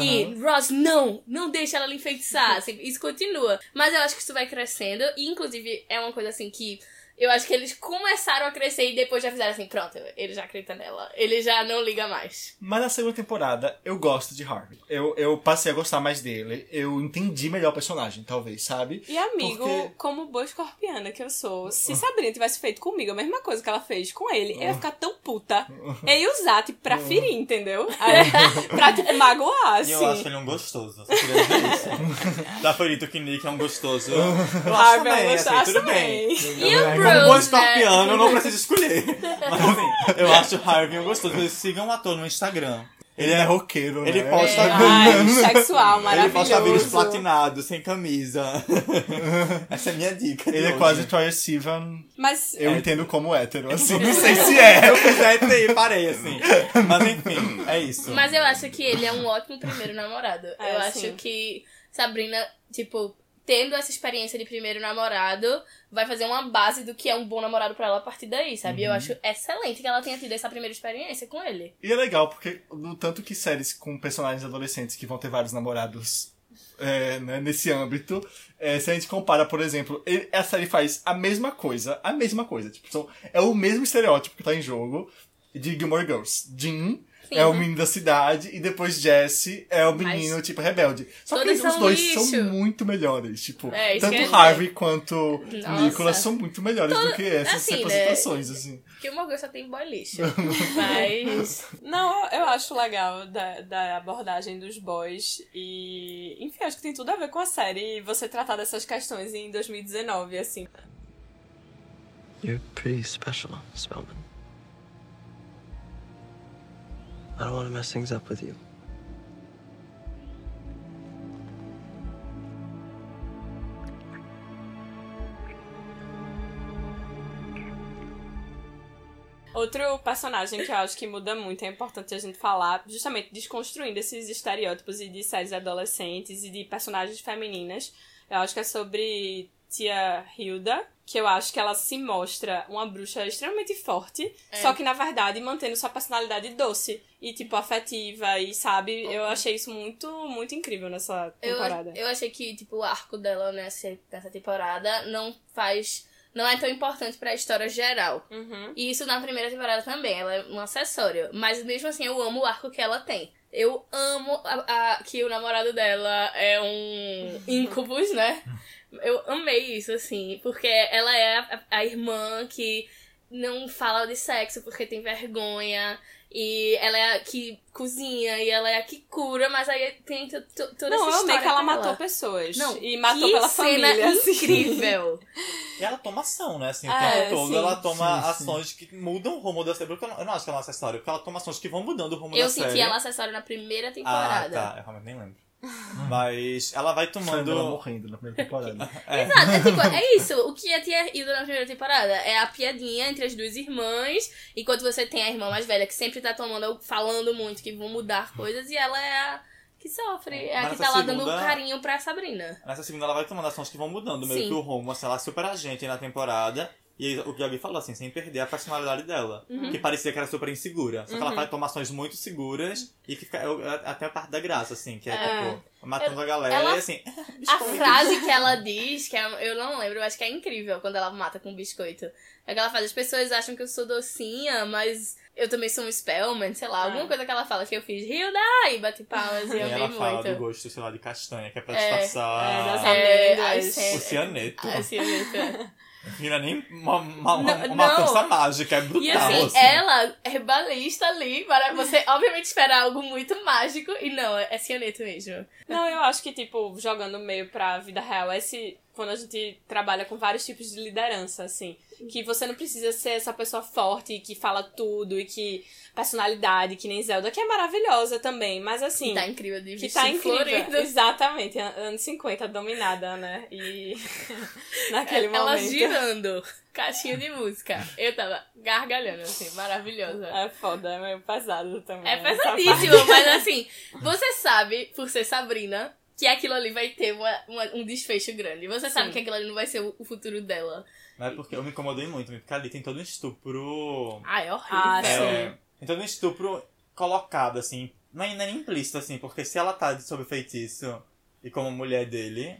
E Ross, não, não deixa ela lhe enfeitiçar. Assim, isso continua. Mas eu acho que isso vai crescendo. E inclusive é uma coisa assim que. Eu acho que eles começaram a crescer e depois já fizeram assim, pronto, ele já acredita nela. Ele já não liga mais. Mas na segunda temporada, eu gosto de Harvey. Eu, eu passei a gostar mais dele. Eu entendi melhor o personagem, talvez, sabe? E amigo, Porque- como boa escorpiana que eu sou, se Sabrina tivesse feito comigo a mesma coisa que ela fez com ele, eu ia ficar tão puta. Eu ia usar, tipo, pra ferir, entendeu? Aí, pra, tipo, magoar, E assim. eu acho ele um gostoso. Só queria dizer isso. Tá ferito que Nick é um gostoso. Eu acho Harvey, também, eu assim, acho tudo também. bem. E o Como bom escorpiano, eu não preciso escolher. Mas assim, eu acho o Harvey gostoso. Vocês sigam o ator no Instagram. Ele é roqueiro, Ele né? posta Ai, sexual, Ele posta vídeos maravilhoso. platinados, sem camisa. Essa é a minha dica. Ele é quase Troye Sivan. Mas Eu entendo como hétero, assim. Não sei se é. Eu fiz aí, parei assim. Mas enfim, é isso. Mas eu acho que ele é um ótimo primeiro namorado. É, eu acho sim. que Sabrina, tipo, tendo essa experiência de primeiro namorado, vai fazer uma base do que é um bom namorado pra ela a partir daí, sabe? Uhum. Eu acho excelente que ela tenha tido essa primeira experiência com ele. E é legal, porque no tanto que séries com personagens adolescentes que vão ter vários namorados é, né, nesse âmbito, é, se a gente compara, por exemplo, ele- a série faz a mesma coisa, a mesma coisa. Tipo, são, é o mesmo estereótipo que tá em jogo de Gilmore Girls. Jean é o menino da cidade e depois Jesse é o menino, tipo, rebelde. Só que todos os dois lixo. são muito melhores. Tipo, É, isso tanto que Harvey quanto Nossa. Nicholas são muito melhores do que essas assim, né? representações, assim. Porque o Morgan só tem boy lixo. Mas. Não, eu- eu acho legal da, da abordagem dos boys e, enfim, acho que tem tudo a ver com a série e você tratar dessas questões em 2019, assim. You're pretty special, Spellman. I don't want to mess things up with you. Outro personagem que eu acho que muda muito, é importante a gente falar, justamente desconstruindo esses estereótipos e de séries adolescentes e de personagens femininas. Eu acho que é sobre Tia Hilda, que eu acho que ela se mostra uma bruxa extremamente forte, só que na verdade mantendo sua personalidade doce e tipo afetiva e sabe, eu achei isso muito muito incrível nessa Eu, temporada. eu achei que, tipo, o arco dela nessa, nessa temporada não faz. Não é tão importante pra história geral. Uhum. E isso na primeira temporada também, ela é um acessório. Mas mesmo assim, eu amo o arco que ela tem. Eu amo a- a- que o namorado dela é um incubus, né? Eu amei isso, assim, porque ela é a, a irmã que não fala de sexo porque tem vergonha. E ela é a que cozinha e ela é a que cura, mas aí tem to- to- toda Não, essa eu amei história que ela matou pessoas. Não, e matou que pela cena família. assim. incrível. E ela toma ação, né? Assim, o É, tempo todo sim. ela toma Sim, sim. ações que mudam o rumo da série. Porque eu não, eu não acho que ela é um acessório, porque ela toma ações que vão mudando o rumo Eu da série. senti ela acessório na primeira Ah, temporada. tá. Eu realmente nem lembro. Mas ela vai tomando. morrendo na primeira temporada. Exato, é, tipo, é isso. O que a tia Hilda na primeira temporada é a piadinha entre as duas irmãs, enquanto você tem a irmã mais velha que sempre tá tomando, falando muito que vão mudar coisas, e ela é a que sofre, é a que tá lá dando segunda- carinho pra Sabrina. Nessa segunda ela vai tomando ações que vão mudando meio Sim. que o rumo. Assim, ela é super agente na temporada. E aí, o que a Gabi falou, assim, sem perder a personalidade dela. Uhum. Que parecia que era super insegura. Só que ela faz tomações muito seguras e que fica. eu- até a parte da graça, assim, que é, É. tipo, matando a galera ela- e assim. A frase que ela diz, que é- eu não lembro, eu acho que é incrível quando ela mata com biscoito. É que ela faz, as pessoas acham que eu sou docinha, mas eu também sou um Spellman, sei lá, alguma coisa que ela fala que eu fiz, Hilda, e bati palmas e eu ela fala do muito. gosto, sei lá, de castanha, que é pra É, é, disfarçar das É, amêndoas. o cianeto. Ah, cianeto. Que não é nem uma, uma, uma, Não, uma não. força mágica, é brutal. E assim, assim. ela é balista ali, para você obviamente esperar algo muito mágico, e não, é cianeto mesmo. Não, eu acho que, tipo, jogando meio pra vida real, esse. Quando a gente trabalha com vários tipos de liderança, assim. Que você não precisa ser essa pessoa forte que fala tudo e que. personalidade, que nem Zelda, que é maravilhosa também. Mas assim. Que tá incrível de que tá incrível. florido. Exatamente, an- anos 50, dominada, né? E. naquele Ela momento. girando, caixinha de música. Eu tava gargalhando, assim, maravilhosa. É foda, é meio pesado também. É pesadíssimo, mas assim, você sabe, por ser Sabrina, que aquilo ali vai ter uma- uma- um desfecho grande. Você sabe Sim. que aquilo ali não vai ser o, o futuro dela. Não é porque eu me incomodei muito, porque ali tem todo um estupro. Ah, é horrível. Ah, É, tem todo um estupro colocado, assim. Não é, não é nem implícito, assim, porque se ela tá sob feitiço e como mulher dele,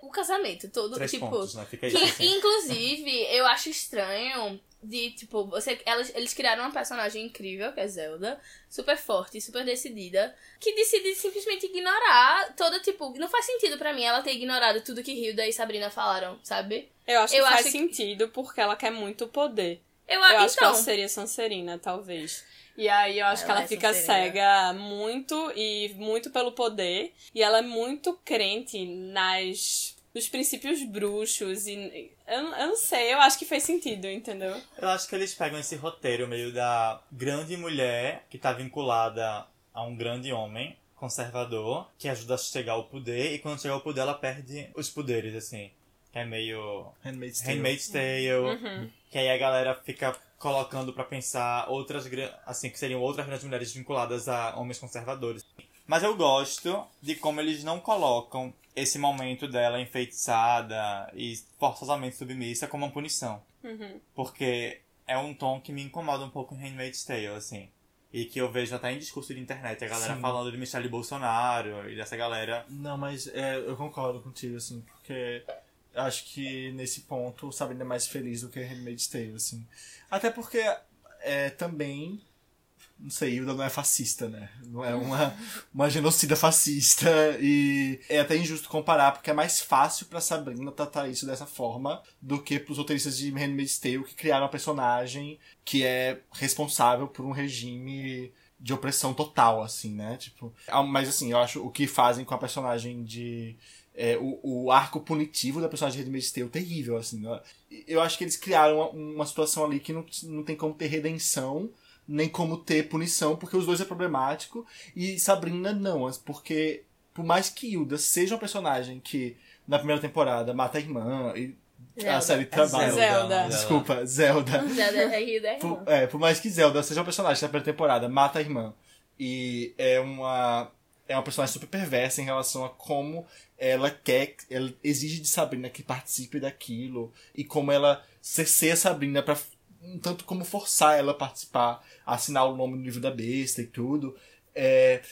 O casamento todo, três tipo. pontos, né? Fica Que, isso. Assim. inclusive, eu acho estranho de, tipo, você, elas, eles criaram uma personagem incrível, que é Zelda, super forte, super decidida, que decide simplesmente ignorar toda, tipo, não faz sentido pra mim ela ter ignorado tudo que Hilda e Sabrina falaram, sabe? Eu acho que Eu faz acho que- sentido porque ela quer muito poder. Eu, Eu acho que então, ela seria Sancerina, talvez. E aí eu acho que Ela ela é fica cega muito e muito pelo poder. E ela é muito crente nas nos princípios bruxos e eu, eu não sei, eu acho que fez sentido, entendeu? Eu acho que eles pegam esse roteiro meio da grande mulher que tá vinculada a um grande homem conservador que ajuda a chegar ao poder e quando chega ao poder ela perde os poderes, assim. Que é meio Handmaid's Tale. Handmaid's Tale. Que aí a galera fica colocando pra pensar outras assim que seriam outras grandes mulheres vinculadas a homens conservadores. Mas eu gosto de como eles não colocam esse momento dela enfeitiçada e forçosamente submissa como uma punição. Uhum. Porque é um tom que me incomoda um pouco em Handmaid's Tale, assim. E que eu vejo até em discurso de internet, a galera Sim. falando de Michelle Bolsonaro e dessa galera. Não, mas é, eu concordo contigo, assim, porque acho que nesse ponto Sabrina é mais feliz do que Handmaid's Tale, assim. Até porque é, também, não sei, Hilda não é fascista, né? Não é uma, uma genocida fascista e é até injusto comparar, porque é mais fácil pra Sabrina tratar isso dessa forma do que pros roteiristas de Handmaid's Tale que criaram uma personagem que é responsável por um regime de opressão total, assim, né? Tipo, mas assim, eu acho o que fazem com a personagem de é, o, o arco punitivo da personagem de Handmaid's Tale terrível, assim. né? Eu acho que eles criaram uma, uma situação ali que não, não tem como ter redenção, nem como ter punição, porque os dois é problemático. E Sabrina não, porque por mais que Hilda seja uma personagem que na primeira temporada mata a irmã e a Zelda. série trabalha. Zelda. Desculpa, Zelda. Zelda é Hilda, é Por, é, por mais que Zelda seja um personagem da primeira temporada, mata a irmã. E é uma. É uma personagem super perversa em relação a como ela quer. Ela exige de Sabrina que participe daquilo. E como ela cerceia Sabrina pra. Um tanto como forçar ela a participar, a assinar o nome no livro da besta e tudo. É,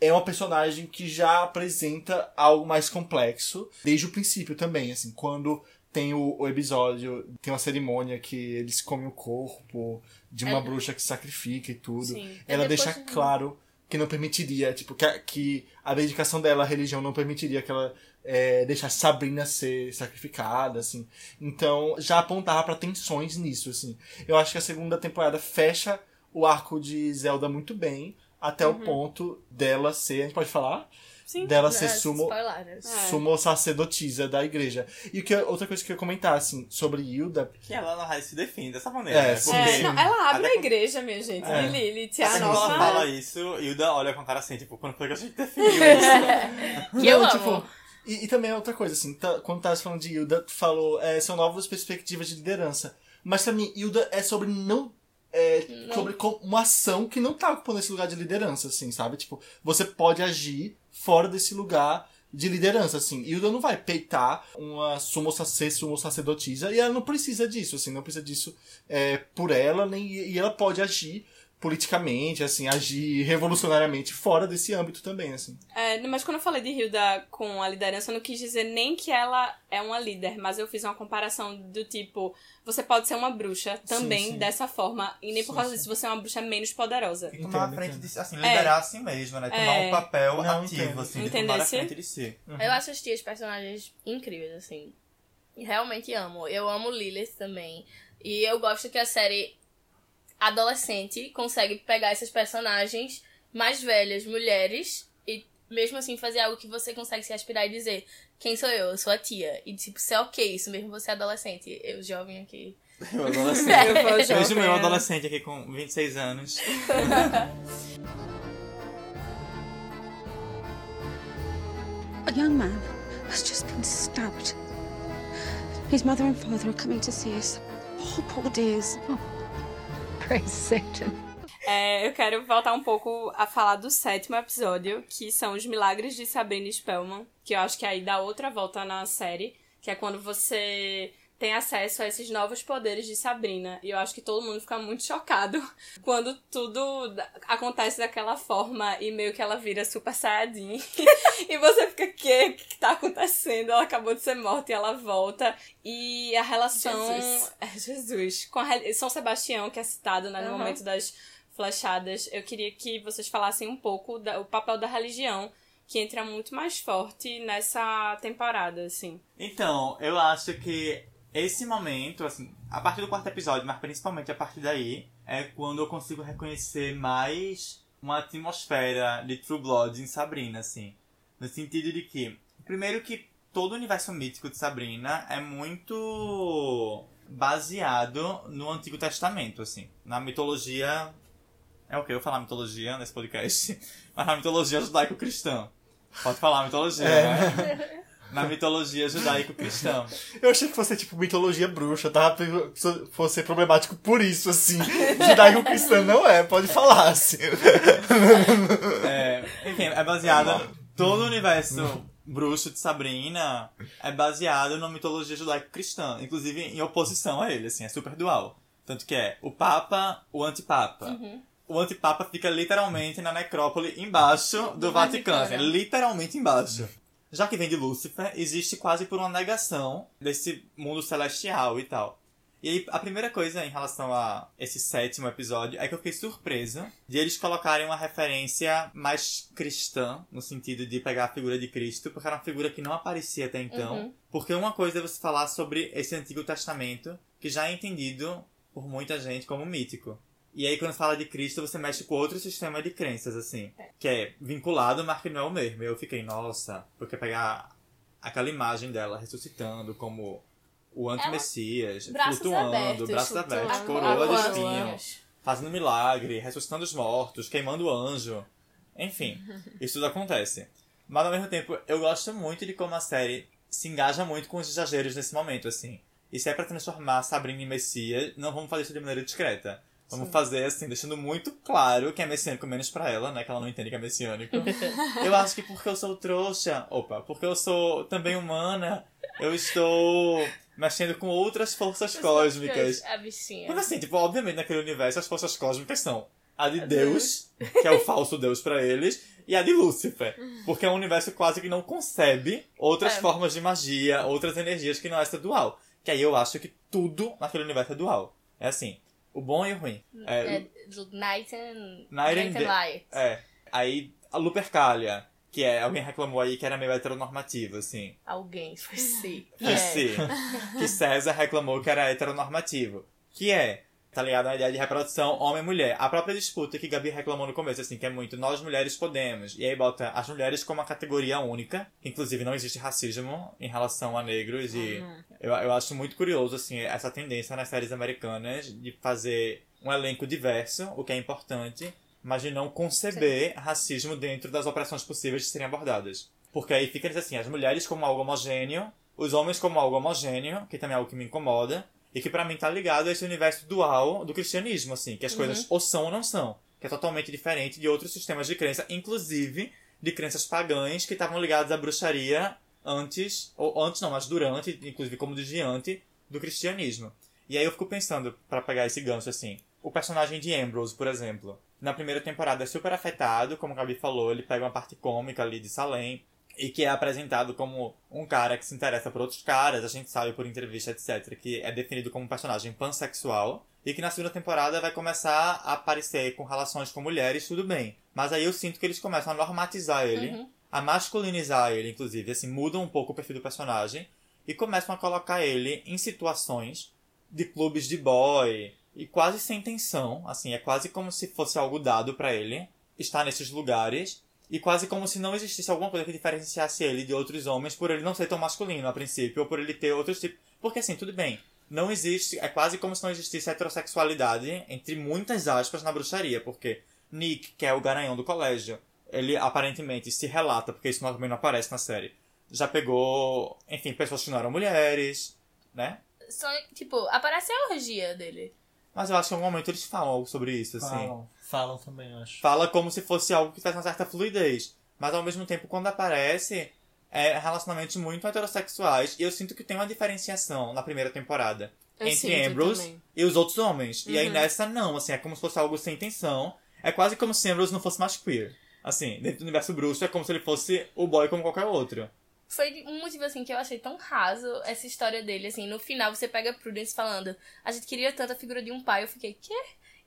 é uma personagem que já apresenta algo mais complexo desde o princípio também, assim, quando tem o, o episódio, tem uma cerimônia que eles comem o corpo de uma É. bruxa que sacrifica e tudo. Sim. Ela É depois deixa de- claro que não permitiria, tipo, que a, que a dedicação dela à religião não permitiria que ela é, deixasse Sabrina ser sacrificada, assim. Então, já apontava pra tensões nisso, assim. Eu acho que a segunda temporada fecha o arco de Zelda muito bem, até o ponto dela ser, a gente pode falar? Sim. Dela Não, ser sumo, spoilers. É. sumo sacerdotisa da igreja. E o que, outra coisa que eu ia comentar, assim, sobre Hilda, Que ela na raiz se define dessa maneira, É, né? É, não, ela abre a igreja, minha gente. É. De Lilith, a até quando ela nova. fala isso, Hilda olha com a cara assim, tipo, quando foi que a gente definiu isso? Que eu Não, amo. tipo, e, e também é outra coisa, assim, tá- quando tava falando de Hilda, tu falou, é, são novas perspectivas de liderança. Mas pra mim, Hilda é sobre não. É, sobre uma ação que não tá ocupando esse lugar de liderança, assim, sabe? Tipo, você pode agir fora desse lugar de liderança, assim. Hilda não vai peitar uma sumo, sacer, sumo sacerdotisa e ela não precisa disso, assim, não precisa disso é, por ela, nem, e ela pode agir politicamente, assim, agir revolucionariamente fora desse âmbito também, assim. É, mas quando eu falei de Hilda com a liderança, eu não quis dizer nem que ela é uma líder, mas eu fiz uma comparação do tipo, você pode ser uma bruxa também sim. dessa forma, e nem por Sim, cuma sim. disso você é uma bruxa menos poderosa. E tomar a frente entendo. de, assim, liderar a si mesma, né? Tomar É. um papel Não, ativo, entendo. assim, de tomar a frente de si. Eu acho as tias personagens incríveis, assim. Realmente amo. Eu amo Lilith também. E eu gosto que a série adolescente consegue pegar essas personagens mais velhas, mulheres, e mesmo assim fazer algo que você consegue se aspirar e dizer: Quem sou eu? Eu sou a tia. E tipo, ser ok, isso mesmo você é adolescente. Eu, jovem aqui. Eu adolescente. Eu vou Vejo jovem. meu adolescente aqui com 26 anos. A young man has just been stabbed. His mother and father are coming to see us. Poor, poor dears. Oh, É, eu quero voltar um pouco a falar do sétimo episódio, que são os milagres de Sabrina Spellman, que eu acho que aí dá outra volta na série, que é quando você tem acesso a esses novos poderes de Sabrina. E eu acho que todo mundo fica muito chocado quando tudo acontece daquela forma e meio que ela vira super saiyajin. e você fica, o que? O que tá acontecendo? Ela acabou de ser morta e ela volta. E a relação... Jesus. É, Jesus. Com a São Sebastião, que é citado né, no Aham. momento das flechadas, eu queria que vocês falassem um pouco do papel da religião, que entra muito mais forte nessa temporada, assim. Então, eu acho que esse momento, assim, a partir do quarto episódio, mas principalmente a partir daí, é quando eu consigo reconhecer mais uma atmosfera de True Blood em Sabrina, assim. No sentido de que, primeiro que todo o universo mítico de Sabrina é muito baseado no Antigo Testamento, assim. Na mitologia... É o que eu falar mitologia nesse podcast? Mas na mitologia judaico-cristã. Pode falar mitologia, né? Na mitologia judaico-cristã. Eu achei que fosse tipo mitologia bruxa, tava pensando- fosse problemático por isso, assim. Judaico cristão não é, pode falar, assim. É, enfim, é baseada. Todo o universo bruxo de Sabrina é baseado na mitologia judaico-cristã. Inclusive em oposição a ele, assim, é super dual. Tanto que é o Papa, o Antipapa. O Antipapa fica literalmente na necrópole embaixo do, Do Vaticano. Vaticano. assim, é literalmente embaixo. Já que vem de Lúcifer, existe quase por uma negação desse mundo celestial e tal. E aí, a primeira coisa em relação a esse sétimo episódio é que eu fiquei surpreso de eles colocarem uma referência mais cristã, no sentido de pegar a figura de Cristo, porque era uma figura que não aparecia até então. Uhum. Porque uma coisa é você falar sobre esse Antigo Testamento, que já é entendido por muita gente como mítico. E aí, quando fala de Cristo, você mexe com outro sistema de crenças, assim, que é vinculado, mas que não é o mesmo. Eu fiquei, nossa, porque pegar aquela imagem dela ressuscitando como o anti-messias, flutuando, abertos, braços abertos, coroa de espinhos, fazendo milagre, ressuscitando os mortos, queimando anjo. Enfim, isso tudo acontece. Mas ao mesmo tempo, eu gosto muito de como a série se engaja muito com os exageros nesse momento, assim. E se é pra transformar Sabrina em Messias, não vamos fazer isso de maneira discreta. Vamos fazer assim, deixando muito claro que é messiânico, menos pra ela, né? Que ela não entende que é messiânico. eu acho que porque eu sou trouxa, opa, porque eu sou também humana, eu estou mexendo com outras forças cósmicas. A bichinha. Mas assim, tipo, obviamente naquele universo as forças cósmicas são a de Deus, que é o falso Deus pra eles, e a de Lúcifer. Porque é um universo quase que não concebe outras É. formas de magia, outras energias que não é essa dual. Que aí eu acho que tudo naquele universo é dual. É assim, o bom e o ruim. É, É, do Night and, Night and and. Light. é. Aí a Lupercalia, que é, alguém reclamou aí que era meio heteronormativo, assim. Alguém, foi sim. É. Sim. que César reclamou que era heteronormativo. Que é, tá ligado? A ideia de reprodução homem e mulher. A própria disputa que Gabi reclamou no começo, assim, que é muito nós mulheres podemos. E aí bota as mulheres como uma categoria única. Inclusive não existe racismo em relação a negros. E eu, eu acho muito curioso, assim, essa tendência nas séries americanas de fazer um elenco diverso, o que é importante, mas de não conceber racismo dentro das opressões possíveis de serem abordadas. Porque aí fica assim, as mulheres como algo homogêneo, os homens como algo homogêneo, que também é algo que me incomoda, e que pra mim tá ligado a esse universo dual do cristianismo, assim, que as coisas ou são ou não são, que é totalmente diferente de outros sistemas de crença, inclusive de crenças pagãs que estavam ligadas à bruxaria antes, ou antes não, mas durante, inclusive como desviante do cristianismo. E aí eu fico pensando, pra pegar esse gancho assim, o personagem de Ambrose, por exemplo, na primeira temporada é super afetado, como a Gabi falou, ele pega uma parte cômica ali de Salem, e que é apresentado como um cara que se interessa por outros caras, a gente sabe por entrevista, etc., que é definido como um personagem pansexual, e que na segunda temporada vai começar a aparecer com relações com mulheres, tudo bem. Mas aí eu sinto que eles começam a normatizar ele, Uhum. a masculinizar ele, inclusive, assim, mudam um pouco o perfil do personagem, e começam a colocar ele em situações de clubes de boy e quase sem intenção, assim, é quase como se fosse algo dado pra ele estar nesses lugares e quase como se não existisse alguma coisa que diferenciasse ele de outros homens por ele não ser tão masculino a princípio ou por ele ter outros tipos. Porque assim, tudo bem, não existe, é quase como se não existisse heterossexualidade entre muitas aspas na bruxaria, porque Nick, que é o garanhão do colégio, ele aparentemente se relata, porque isso também não aparece na série, já pegou, enfim, pessoas que não eram mulheres, né? Só, tipo, aparece a orgia dele. Mas eu acho que em algum momento eles falam algo sobre isso, assim. Falam, falam também, eu acho. Fala como se fosse algo que tivesse uma certa fluidez. Mas ao mesmo tempo, quando aparece, é relacionamentos muito heterossexuais. E eu sinto que tem uma diferenciação na primeira temporada. Eu entre Ambrose também. e os outros homens. E aí Uhum. nessa não, assim, é como se fosse algo sem intenção. É quase como se Ambrose não fosse mais queer. Assim, dentro do universo bruxo é como se ele fosse o boy como qualquer outro. Foi um motivo, assim, que eu achei tão raso essa história dele, assim. No final, você pega Prudence falando, a gente queria tanto a figura de um pai. Eu fiquei, quê?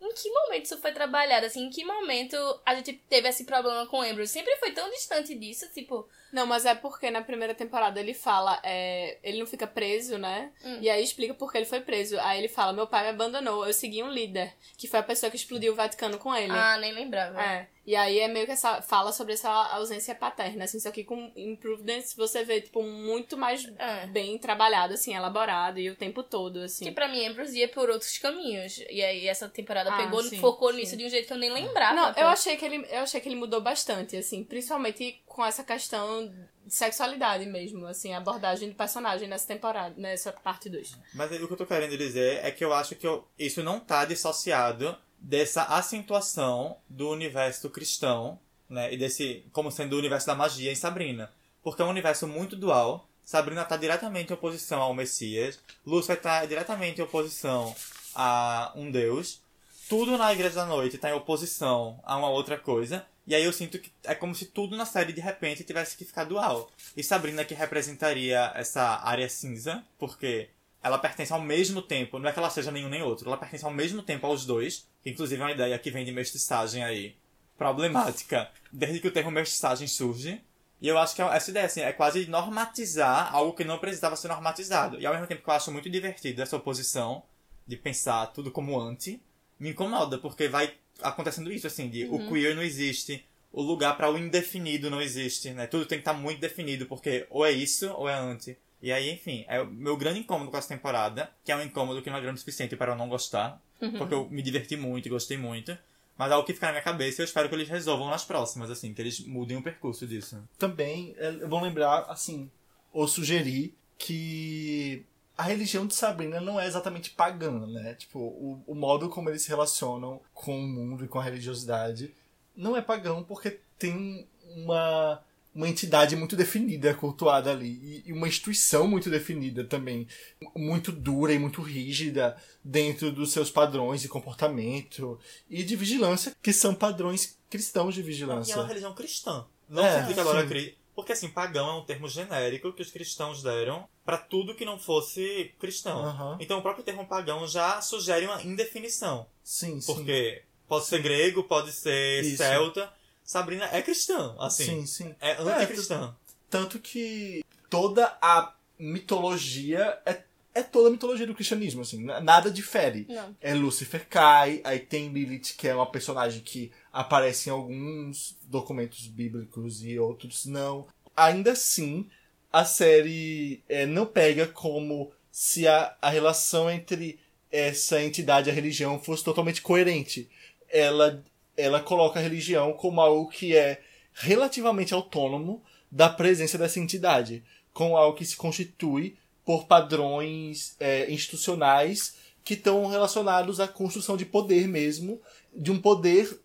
Em que momento isso foi trabalhado, assim? Em que momento a gente teve esse problema com Ambrose? Sempre foi tão distante disso, tipo... Não, mas é porque na primeira temporada ele fala, é, ele não fica preso, né? Hum. E aí explica por que ele foi preso. Aí ele fala, meu pai me abandonou, eu segui um líder, que foi a pessoa que explodiu o Vaticano com ele. Ah, nem lembrava. É. E aí é meio que essa. Fala sobre essa ausência paterna, assim, só que com Improvements você vê, tipo, muito mais É. bem trabalhado, assim, elaborado, e o tempo todo, assim. Que pra mim, Ambrose ia por outros caminhos. E aí essa temporada Ah, pegou, sim, focou sim. nisso de um jeito que eu nem lembrava. Não, eu achei que ele, eu achei que ele mudou bastante, assim, principalmente com essa questão de sexualidade mesmo, assim, a abordagem do personagem nessa temporada, nessa parte 2. Mas o que eu tô querendo dizer é que eu acho que eu- isso não tá dissociado dessa acentuação do universo cristão, né? E desse. como sendo o universo da magia em Sabrina. Porque é um universo muito dual. Sabrina tá diretamente em oposição ao Messias. Lúcia tá diretamente em oposição a um deus. Tudo na Igreja da Noite tá em oposição a uma outra coisa. E aí eu sinto que é como se tudo na série de repente tivesse que ficar dual. E Sabrina que representaria essa área cinza, porque ela pertence ao mesmo tempo, não é que ela seja nenhum nem outro, ela pertence ao mesmo tempo aos dois, que inclusive é uma ideia que vem de mestiçagem aí, problemática, desde que o termo mestiçagem surge. E eu acho que essa ideia assim, é quase normatizar algo que não precisava ser normatizado. E ao mesmo tempo que eu acho muito divertido essa oposição de pensar tudo como anti, me incomoda, porque vai acontecendo isso, assim, de o queer não existe, o lugar para o indefinido não existe, né? Tudo tem que estar muito definido, porque ou é isso ou é anti. E aí, enfim, é o meu grande incômodo com essa temporada, que é um incômodo que não é grande o suficiente para eu não gostar, porque eu me diverti muito e gostei muito. Mas é algo que fica na minha cabeça e eu espero que eles resolvam nas próximas, assim, que eles mudem o percurso disso. Também é, vão lembrar, assim, ou sugerir que a religião de Sabrina não é exatamente pagã, né? Tipo, o, o modo como eles se relacionam com o mundo e com a religiosidade não é pagão porque tem uma, uma entidade muito definida cultuada ali e, e uma instituição muito definida também, muito dura e muito rígida dentro dos seus padrões de comportamento e de vigilância, que são padrões cristãos de E vigilância. é uma religião cristã. Não É, significa agora. Porque assim, pagão é um termo genérico que os cristãos deram para tudo que não fosse cristão. Aham. Então o próprio termo pagão já sugere uma indefinição. Sim, sim. Porque pode ser grego, pode ser Isso. celta. Sabrina é cristã, assim. Sim, sim. É anticristã. Tanto que toda a mitologia é, é toda a mitologia do cristianismo, assim. Nada difere. Não. É Lúcifer cai, aí tem Lilith, que é uma personagem que aparece em alguns documentos bíblicos e outros não. Ainda assim, a série é, não pega como se a, a relação entre essa entidade e a religião fosse totalmente coerente. Ela, ela coloca a religião como algo que é relativamente autônomo da presença dessa entidade, como algo que se constitui por padrões é, institucionais que estão relacionados à construção de poder mesmo, de um poder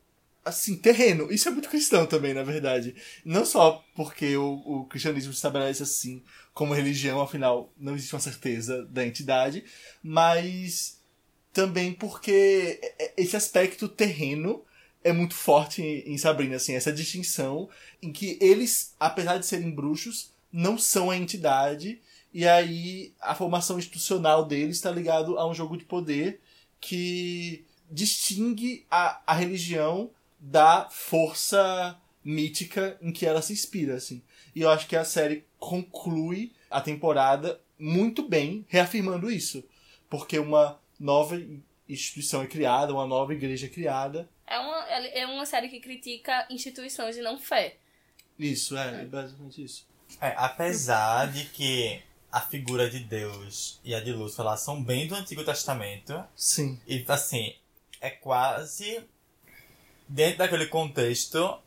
assim terreno. Isso é muito cristão também, na verdade. Não só porque o, o cristianismo se estabelece assim como religião, afinal não existe uma certeza da entidade, mas também porque esse aspecto terreno é muito forte em Sabrina, assim, essa distinção em que eles, apesar de serem bruxos, não são a entidade, e aí a formação institucional deles está ligado a um jogo de poder que distingue a, a religião da força mítica em que ela se inspira, assim. E eu acho que a série conclui a temporada muito bem reafirmando isso. Porque uma nova instituição é criada, uma nova igreja é criada. É uma, é uma série que critica instituições e não fé. Isso, é, é basicamente isso. É, apesar de que a figura de Deus e a de Lúcifer lá são bem do Antigo Testamento. Sim. E assim, é quase dentro daquele contexto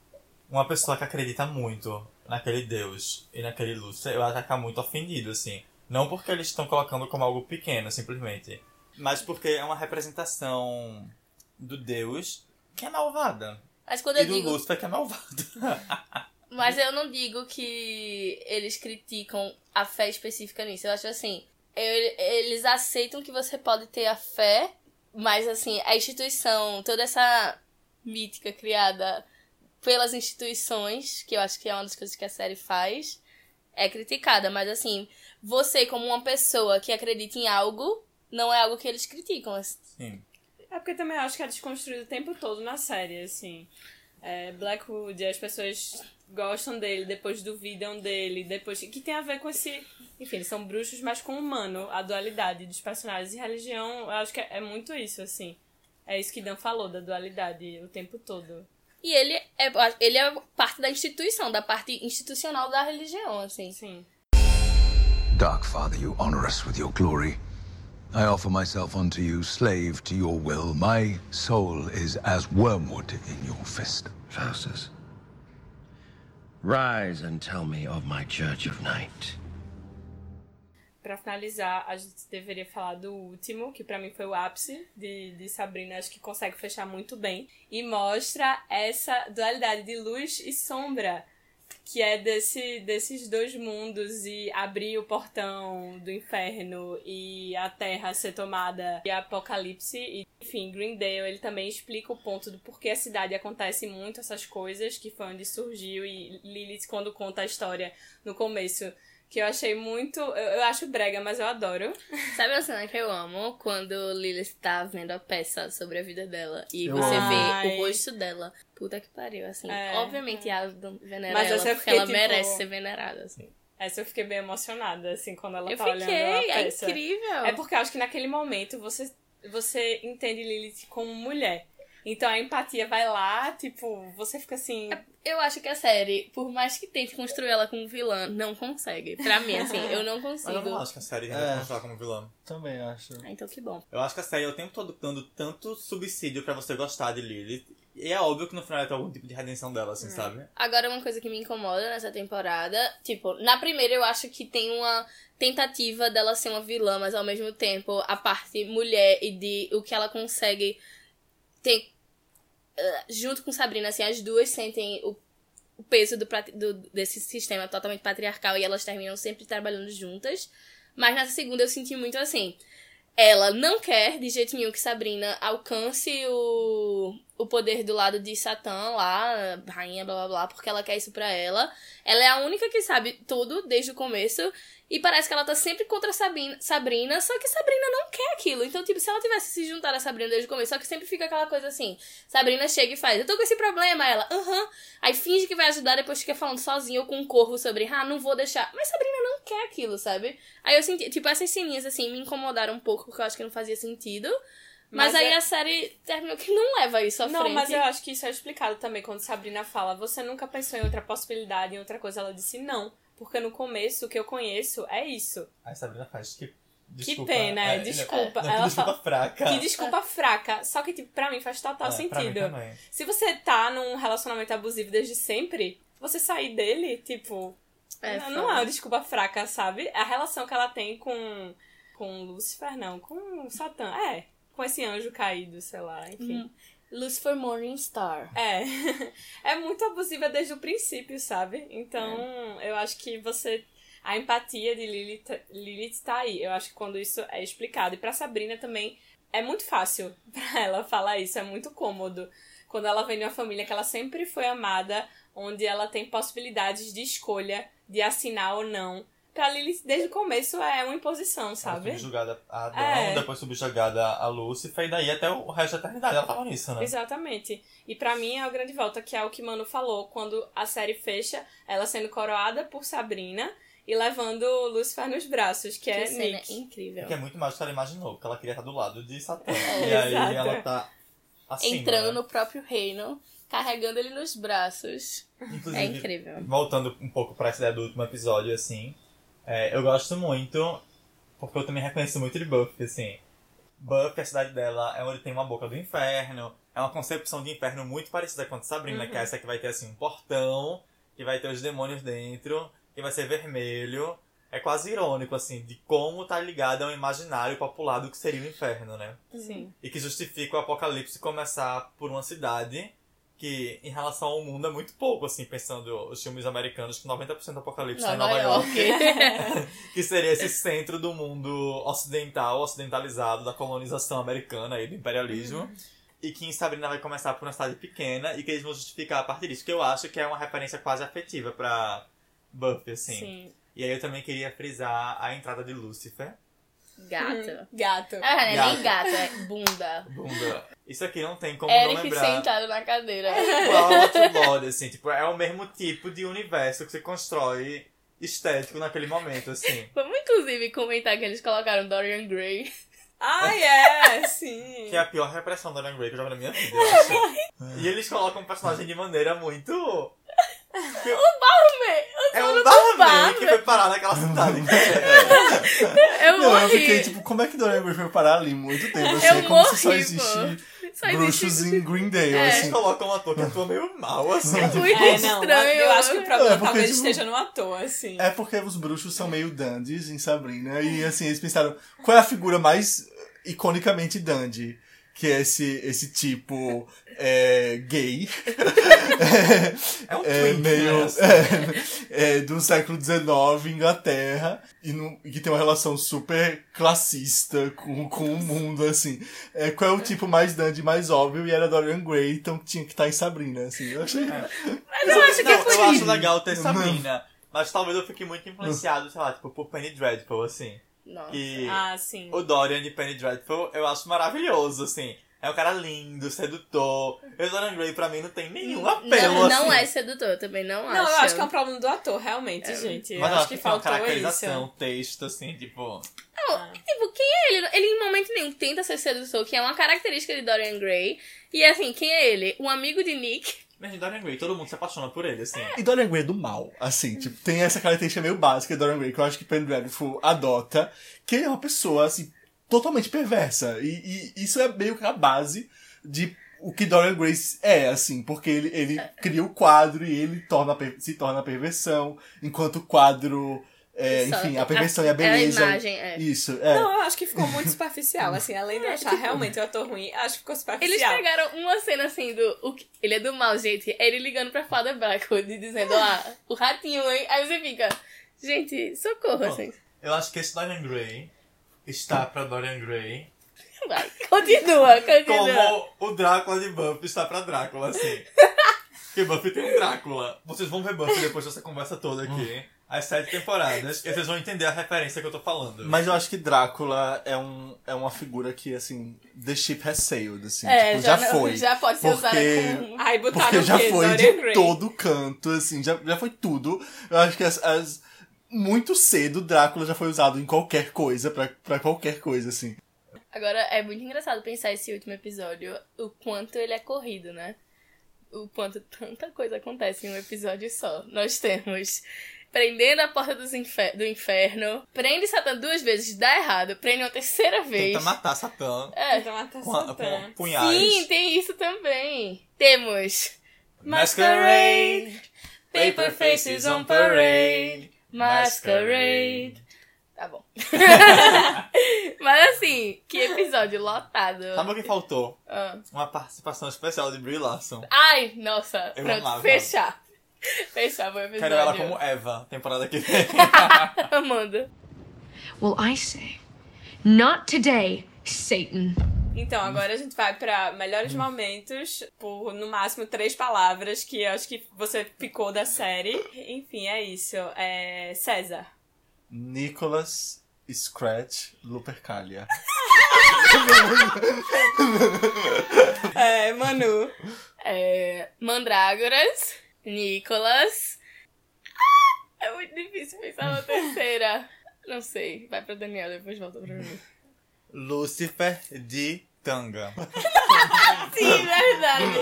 uma pessoa que acredita muito naquele Deus e naquele Lúcifer, eu ficar muito ofendido, assim. Não porque eles estão colocando como algo pequeno, simplesmente. Mas porque é uma representação do Deus que é malvada. Mas quando e eu do digo. Lúcifer que é malvado. Mas eu não digo que eles criticam a fé específica nisso. Eu acho assim, eles aceitam que você pode ter a fé, mas assim, a instituição, toda essa mítica criada pelas instituições, que eu acho que é uma das coisas que a série faz, é criticada. Mas assim, você como uma pessoa que acredita em algo, não é algo que eles criticam. Sim. É porque também eu acho que é desconstruído o tempo todo na série, assim. É, Blackwood, as pessoas gostam dele, depois duvidam dele, depois. Que tem a ver com esse. Enfim, eles são bruxos, mas com o humano, a dualidade dos personagens. E religião, eu acho que é, é muito isso, assim. É isso que Dan falou, da dualidade o tempo todo. E ele é, ele é parte da instituição, da parte institucional da religião, assim. Sim. Dark Father, you honor us with your glory. I offer myself unto you, slave to your will. My soul is as wormwood in your fist. Faustus, rise and tell me of my Church of Night. Pra finalizar, a gente deveria falar do último, que pra mim foi o ápice de, de Sabrina, acho que consegue fechar muito bem. E mostra essa dualidade de luz e sombra, que é desse, desses dois mundos e abrir o portão do inferno e a terra ser tomada e apocalipse. E, enfim, Greendale, ele também explica o ponto do porquê a cidade acontece muito essas coisas, que foi onde surgiu. E Lilith, quando conta a história no começo, que eu achei muito. Eu, eu acho brega, mas eu adoro. Sabe a cena que eu amo? Quando Lilith tá vendo a peça sobre a vida dela e Eu você amo. vê Ai. o rosto dela. Puta que pariu, assim. É, Obviamente a venera Mas ela, porque fiquei, ela tipo- merece ser venerada, assim. Essa eu fiquei bem emocionada, assim, quando ela Eu tá fiquei, olhando a é peça. incrível. É porque eu acho que naquele momento você, você entende Lilith como mulher. Então a empatia vai lá, tipo, você fica assim. Eu acho que a série, por mais que tente construir ela como vilã, não consegue. Pra mim, assim, eu não Mas eu consigo. não acho que a série É. vai mostrar como vilã. Também acho. Ah, então que bom. Eu acho que a série é o tempo todo dando tanto subsídio pra você gostar de Lilith. E é óbvio que no final vai ter algum tipo de redenção dela, assim, sabe? Agora, uma coisa que me incomoda nessa temporada, tipo, na primeira eu acho que tem uma tentativa dela ser uma vilã, mas ao mesmo tempo a parte mulher e de o que ela consegue ter eh, junto com Sabrina, assim, as duas sentem o, o peso do, do- desse sistema totalmente patriarcal e elas terminam sempre trabalhando juntas. Mas nessa segunda eu senti muito assim. Ela não quer de jeito nenhum que Sabrina alcance o, o poder do lado de Satã lá, rainha, blá blá blá, porque ela quer isso pra ela. Ela é a única que sabe tudo desde o começo. E parece que ela tá sempre contra Sabrina, Sabrina, só que Sabrina não quer aquilo. Então, tipo, se ela tivesse se juntado a Sabrina desde o começo, só que sempre fica aquela coisa assim: Sabrina chega e faz, eu tô com esse problema, ela, aham. Aí finge que vai ajudar, depois fica falando sozinha ou com um corvo sobre, ah, não vou deixar. Mas Sabrina não quer aquilo, sabe? Aí eu senti, tipo, essas ceninhas assim me incomodaram um pouco, porque eu acho que não fazia sentido. Mas, Mas aí é- a série terminou que não leva isso à Não, frente. mas eu acho que isso é explicado também quando Sabrina fala. Você nunca pensou em outra possibilidade, em outra coisa? Ela disse não. Porque no começo o que eu conheço é isso. Aí Sabrina faz que. Desculpa, pena, é, desculpa. Não, Ela que desculpa fala- fraca. Que desculpa fraca. Só que, tipo, pra mim faz total É, pra mim sentido. Se você tá num relacionamento abusivo desde sempre, você sair dele, tipo. É, não, não é uma desculpa fraca, sabe? A relação que ela tem com. Com Lucifer, não. Com Satã. É. Com esse anjo caído, sei lá, enfim. Hum. Lucifer Morningstar. É. é muito abusiva desde o princípio, sabe? Então, eu acho que você. A empatia de Lilith, Lilith tá aí. Eu acho que quando isso é explicado. E pra Sabrina também é muito fácil pra ela falar isso, é muito cômodo. Quando ela vem de uma família que ela sempre foi amada, onde ela tem possibilidades de escolha de assinar ou não. Pra Lilith, desde o começo, é uma imposição, sabe? subjugada a Adão, É. depois subjugada a Lúcifer, e daí até o resto da eternidade ela tava nisso, né? Exatamente. E pra mim é a grande volta, que é o que Mano falou, quando a série fecha, ela sendo coroada por Sabrina e levando Lucifer nos braços, que, é Que cena Nick. incrível. Que é muito mais do que ela imaginou, porque ela queria estar do lado de Satã. É, e aí ela tá acima, Entrando né? no próprio reino, carregando ele nos braços. Inclusive, É incrível. voltando um pouco pra essa ideia do último episódio, assim, é, eu gosto muito, porque eu também reconheço muito de Buffy, assim. Buffy, a cidade dela é onde tem uma boca do inferno, é uma concepção de inferno muito parecida com a de Sabrina, Uhum. que é essa que vai ter, assim, um portão, que vai ter os demônios dentro, que vai ser vermelho. É quase irônico, assim, de como tá ligado ao imaginário popular do que seria o inferno, né? Sim. E que justifica o apocalipse começar por uma cidade que, em relação ao mundo, é muito pouco, assim, pensando os filmes americanos, que 90% do apocalipse é em Nova York. York. que seria esse centro do mundo ocidental, ocidentalizado, da colonização americana e do imperialismo. E que em Sabrina vai começar por uma cidade pequena e que eles vão justificar a partir disso. Que eu acho que é uma referência quase afetiva pra Buffy, assim. Sim. E aí eu também queria frisar a entrada de Lucifer. Gato. Gato. Ah, não é Gato. nem gato, é bunda. Bunda. Isso aqui não tem como não Eric lembrar. sentado na cadeira. igual ao True Blood, assim, tipo, é o mesmo tipo de universo que você constrói estético naquele momento, assim. Vamos inclusive comentar que eles colocaram Dorian Gray. Ah, é, sim. Que é a pior repressão da Dorian Gray que eu já vi na minha vida, eu acho. e eles colocam o personagem de maneira muito... O Barman! É dono um do barman bar, que foi parar naquela cidade. Eu Não, eu morri. fiquei tipo, como é que Dorian Gray foi parar ali muito tempo? Assim, Eu é como se só morri, existe. Só bruxos existe- em Greendale, É. Eles assim. colocam um ator que atua meio mal, assim. Muito É, não, estranho. eu acho que o problema É, porque, talvez tipo, esteja no ator, assim. É porque os bruxos são meio dandies em Sabrina. E assim, eles pensaram, qual é a figura mais iconicamente dandy? Que é esse, esse tipo é, gay. É um é, twink, meio né, assim. é, é, do século XIX, Inglaterra, e, no- que tem uma relação super classista com, com o mundo, assim. É, qual é o tipo mais dandy, mais óbvio? E era Dorian Gray, então tinha que estar em Sabrina, assim. Eu achei... Mas eu acho que não, é eu acho legal ter Sabrina. Mas talvez eu fique muito influenciado, sei lá, tipo, por Penny Dreadful, assim. Nossa. E Ah, sim. o Dorian de Penny Dreadful eu acho maravilhoso, assim. É um cara lindo, sedutor. E o Dorian Gray, pra mim, não tem nenhum apelo, Não, assim. não é sedutor, eu também não acho. Não, eu acho que é um problema do ator, realmente, gente. Eu Mas eu acho que tem uma faltou caracterização, isso. texto, assim, tipo... Não, tipo, quem é ele? Ele em momento nenhum tenta ser sedutor, que é uma característica de Dorian Gray. E assim, quem é ele? Um amigo de Nick. Mas Dorian Gray, todo mundo se apaixona por ele, assim. E Dorian Gray é do mal, assim, tipo, tem essa característica meio básica de Dorian Gray que eu acho que Dreadful adota, que ele é uma pessoa, assim, totalmente perversa. E, e isso é meio que a base de o que Dorian Gray é, assim, porque ele, ele cria o quadro e ele torna, se torna a perversão, enquanto o quadro, é, enfim, a perversão e a a beleza. imagem, é. Isso, é. Não, eu acho que ficou muito superficial, assim, além de eu achar realmente o ator ruim, acho que ficou Eles superficial. pegaram uma cena assim do. O, ele é do mal, gente. É ele ligando pra Father Blackwood e dizendo, ah, o ratinho, hein? Aí você fica. Gente, socorro, Bom, assim. Eu acho que esse Dorian Gray está pra Dorian Gray Vai, continua, continua. como o Drácula de Buffy está pra Drácula, assim. Porque Buffy tem um Drácula. Vocês vão ver Buffy depois dessa conversa toda aqui. As sete temporadas. E vocês vão entender a referência que eu tô falando. Mas eu acho que Drácula é, um, é uma figura que, assim, the ship has sailed, assim. É, tipo, já já, foi. já pode ser usada porque, Aí botaram Porque já foi Dorian de Gray. todo canto, assim, já, já foi tudo. Eu acho que as, as- muito cedo Drácula já foi usado em qualquer coisa, pra, pra qualquer coisa, assim. Agora, é muito engraçado pensar esse último episódio, o quanto ele é corrido, né? O quanto tanta coisa acontece em um episódio só. Nós temos prendendo a porta infer- do inferno, prende Satã duas vezes, dá errado, prende uma terceira vez. Tenta matar Satã. É. Tenta matar Com, Satã. com punhais. Sim, tem isso também. Temos Masquerade, Paper Faces on Parade, Masquerade. Tá bom. Mas assim, que episódio lotado. Sabe o que faltou? Ah. Uma participação especial de Brie Larson. Ai, nossa, Eu pronto, amava. fechar. Fechar o episódio. Quero ela como Eva, temporada que vem. Amanda. Well, I say, not today, Satan. Então, agora a gente vai pra melhores momentos, por no máximo três palavras, que eu acho que você picou da série. Enfim, é isso. É César. Nicholas Scratch Lupercalia. É, Manu. É, Mandrágoras, Nicolas. É muito difícil pensar na terceira. Não sei. Vai pra Daniel, depois volta pra mim. Lucifer de tanga. Sim, verdade.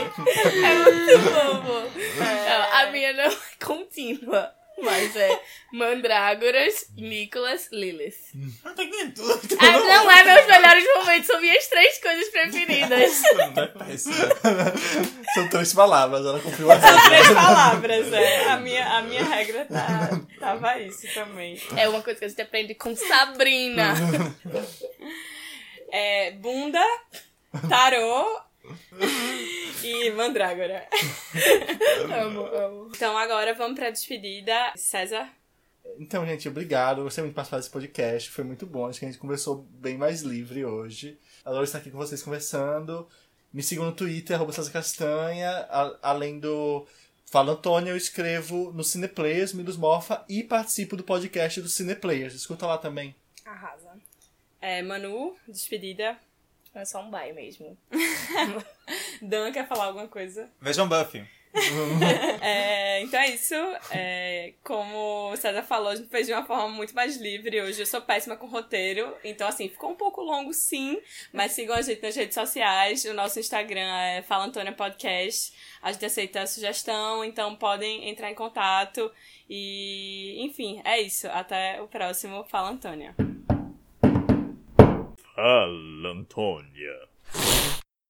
É muito fofo. Não, a minha não é contínua. Mas é Mandrágoras, Nicholas, Lilith. Não nem tudo. Ah, não é meus melhores momentos, são minhas três coisas preferidas. É péssimo. São três palavras, ela cumpriu a São três palavras, é. A minha, a minha regra tá, tava isso também. É uma coisa que a gente aprende com Sabrina. É bunda, tarô e mandrágora. amo, amo. Então agora vamos pra despedida. César. Então, gente, obrigado. Eu gostei muito de participar desse podcast. Foi muito bom. Acho que a gente conversou bem mais livre hoje. Adoro estar aqui com vocês conversando. Me sigam no Twitter, arroba César Castanha. Além do Fala Antônio, eu escrevo no Cineplayers, Milos Morfa e participo do podcast do Cineplayers. Escuta lá também. Arrasa. É, Manu, despedida. É só um bye mesmo. Dan quer falar alguma coisa? Vejam Buffy. É, então é isso. É, como o César falou, a gente fez de uma forma muito mais livre. Hoje eu sou péssima com roteiro. Então, assim, ficou um pouco longo, sim. Mas sigam a gente nas redes sociais. O nosso Instagram é Fala Antônia Podcast. A gente aceita sugestão, então podem entrar em contato. E, enfim, é isso. Até o próximo Fala Antônia. Fala, Antônia.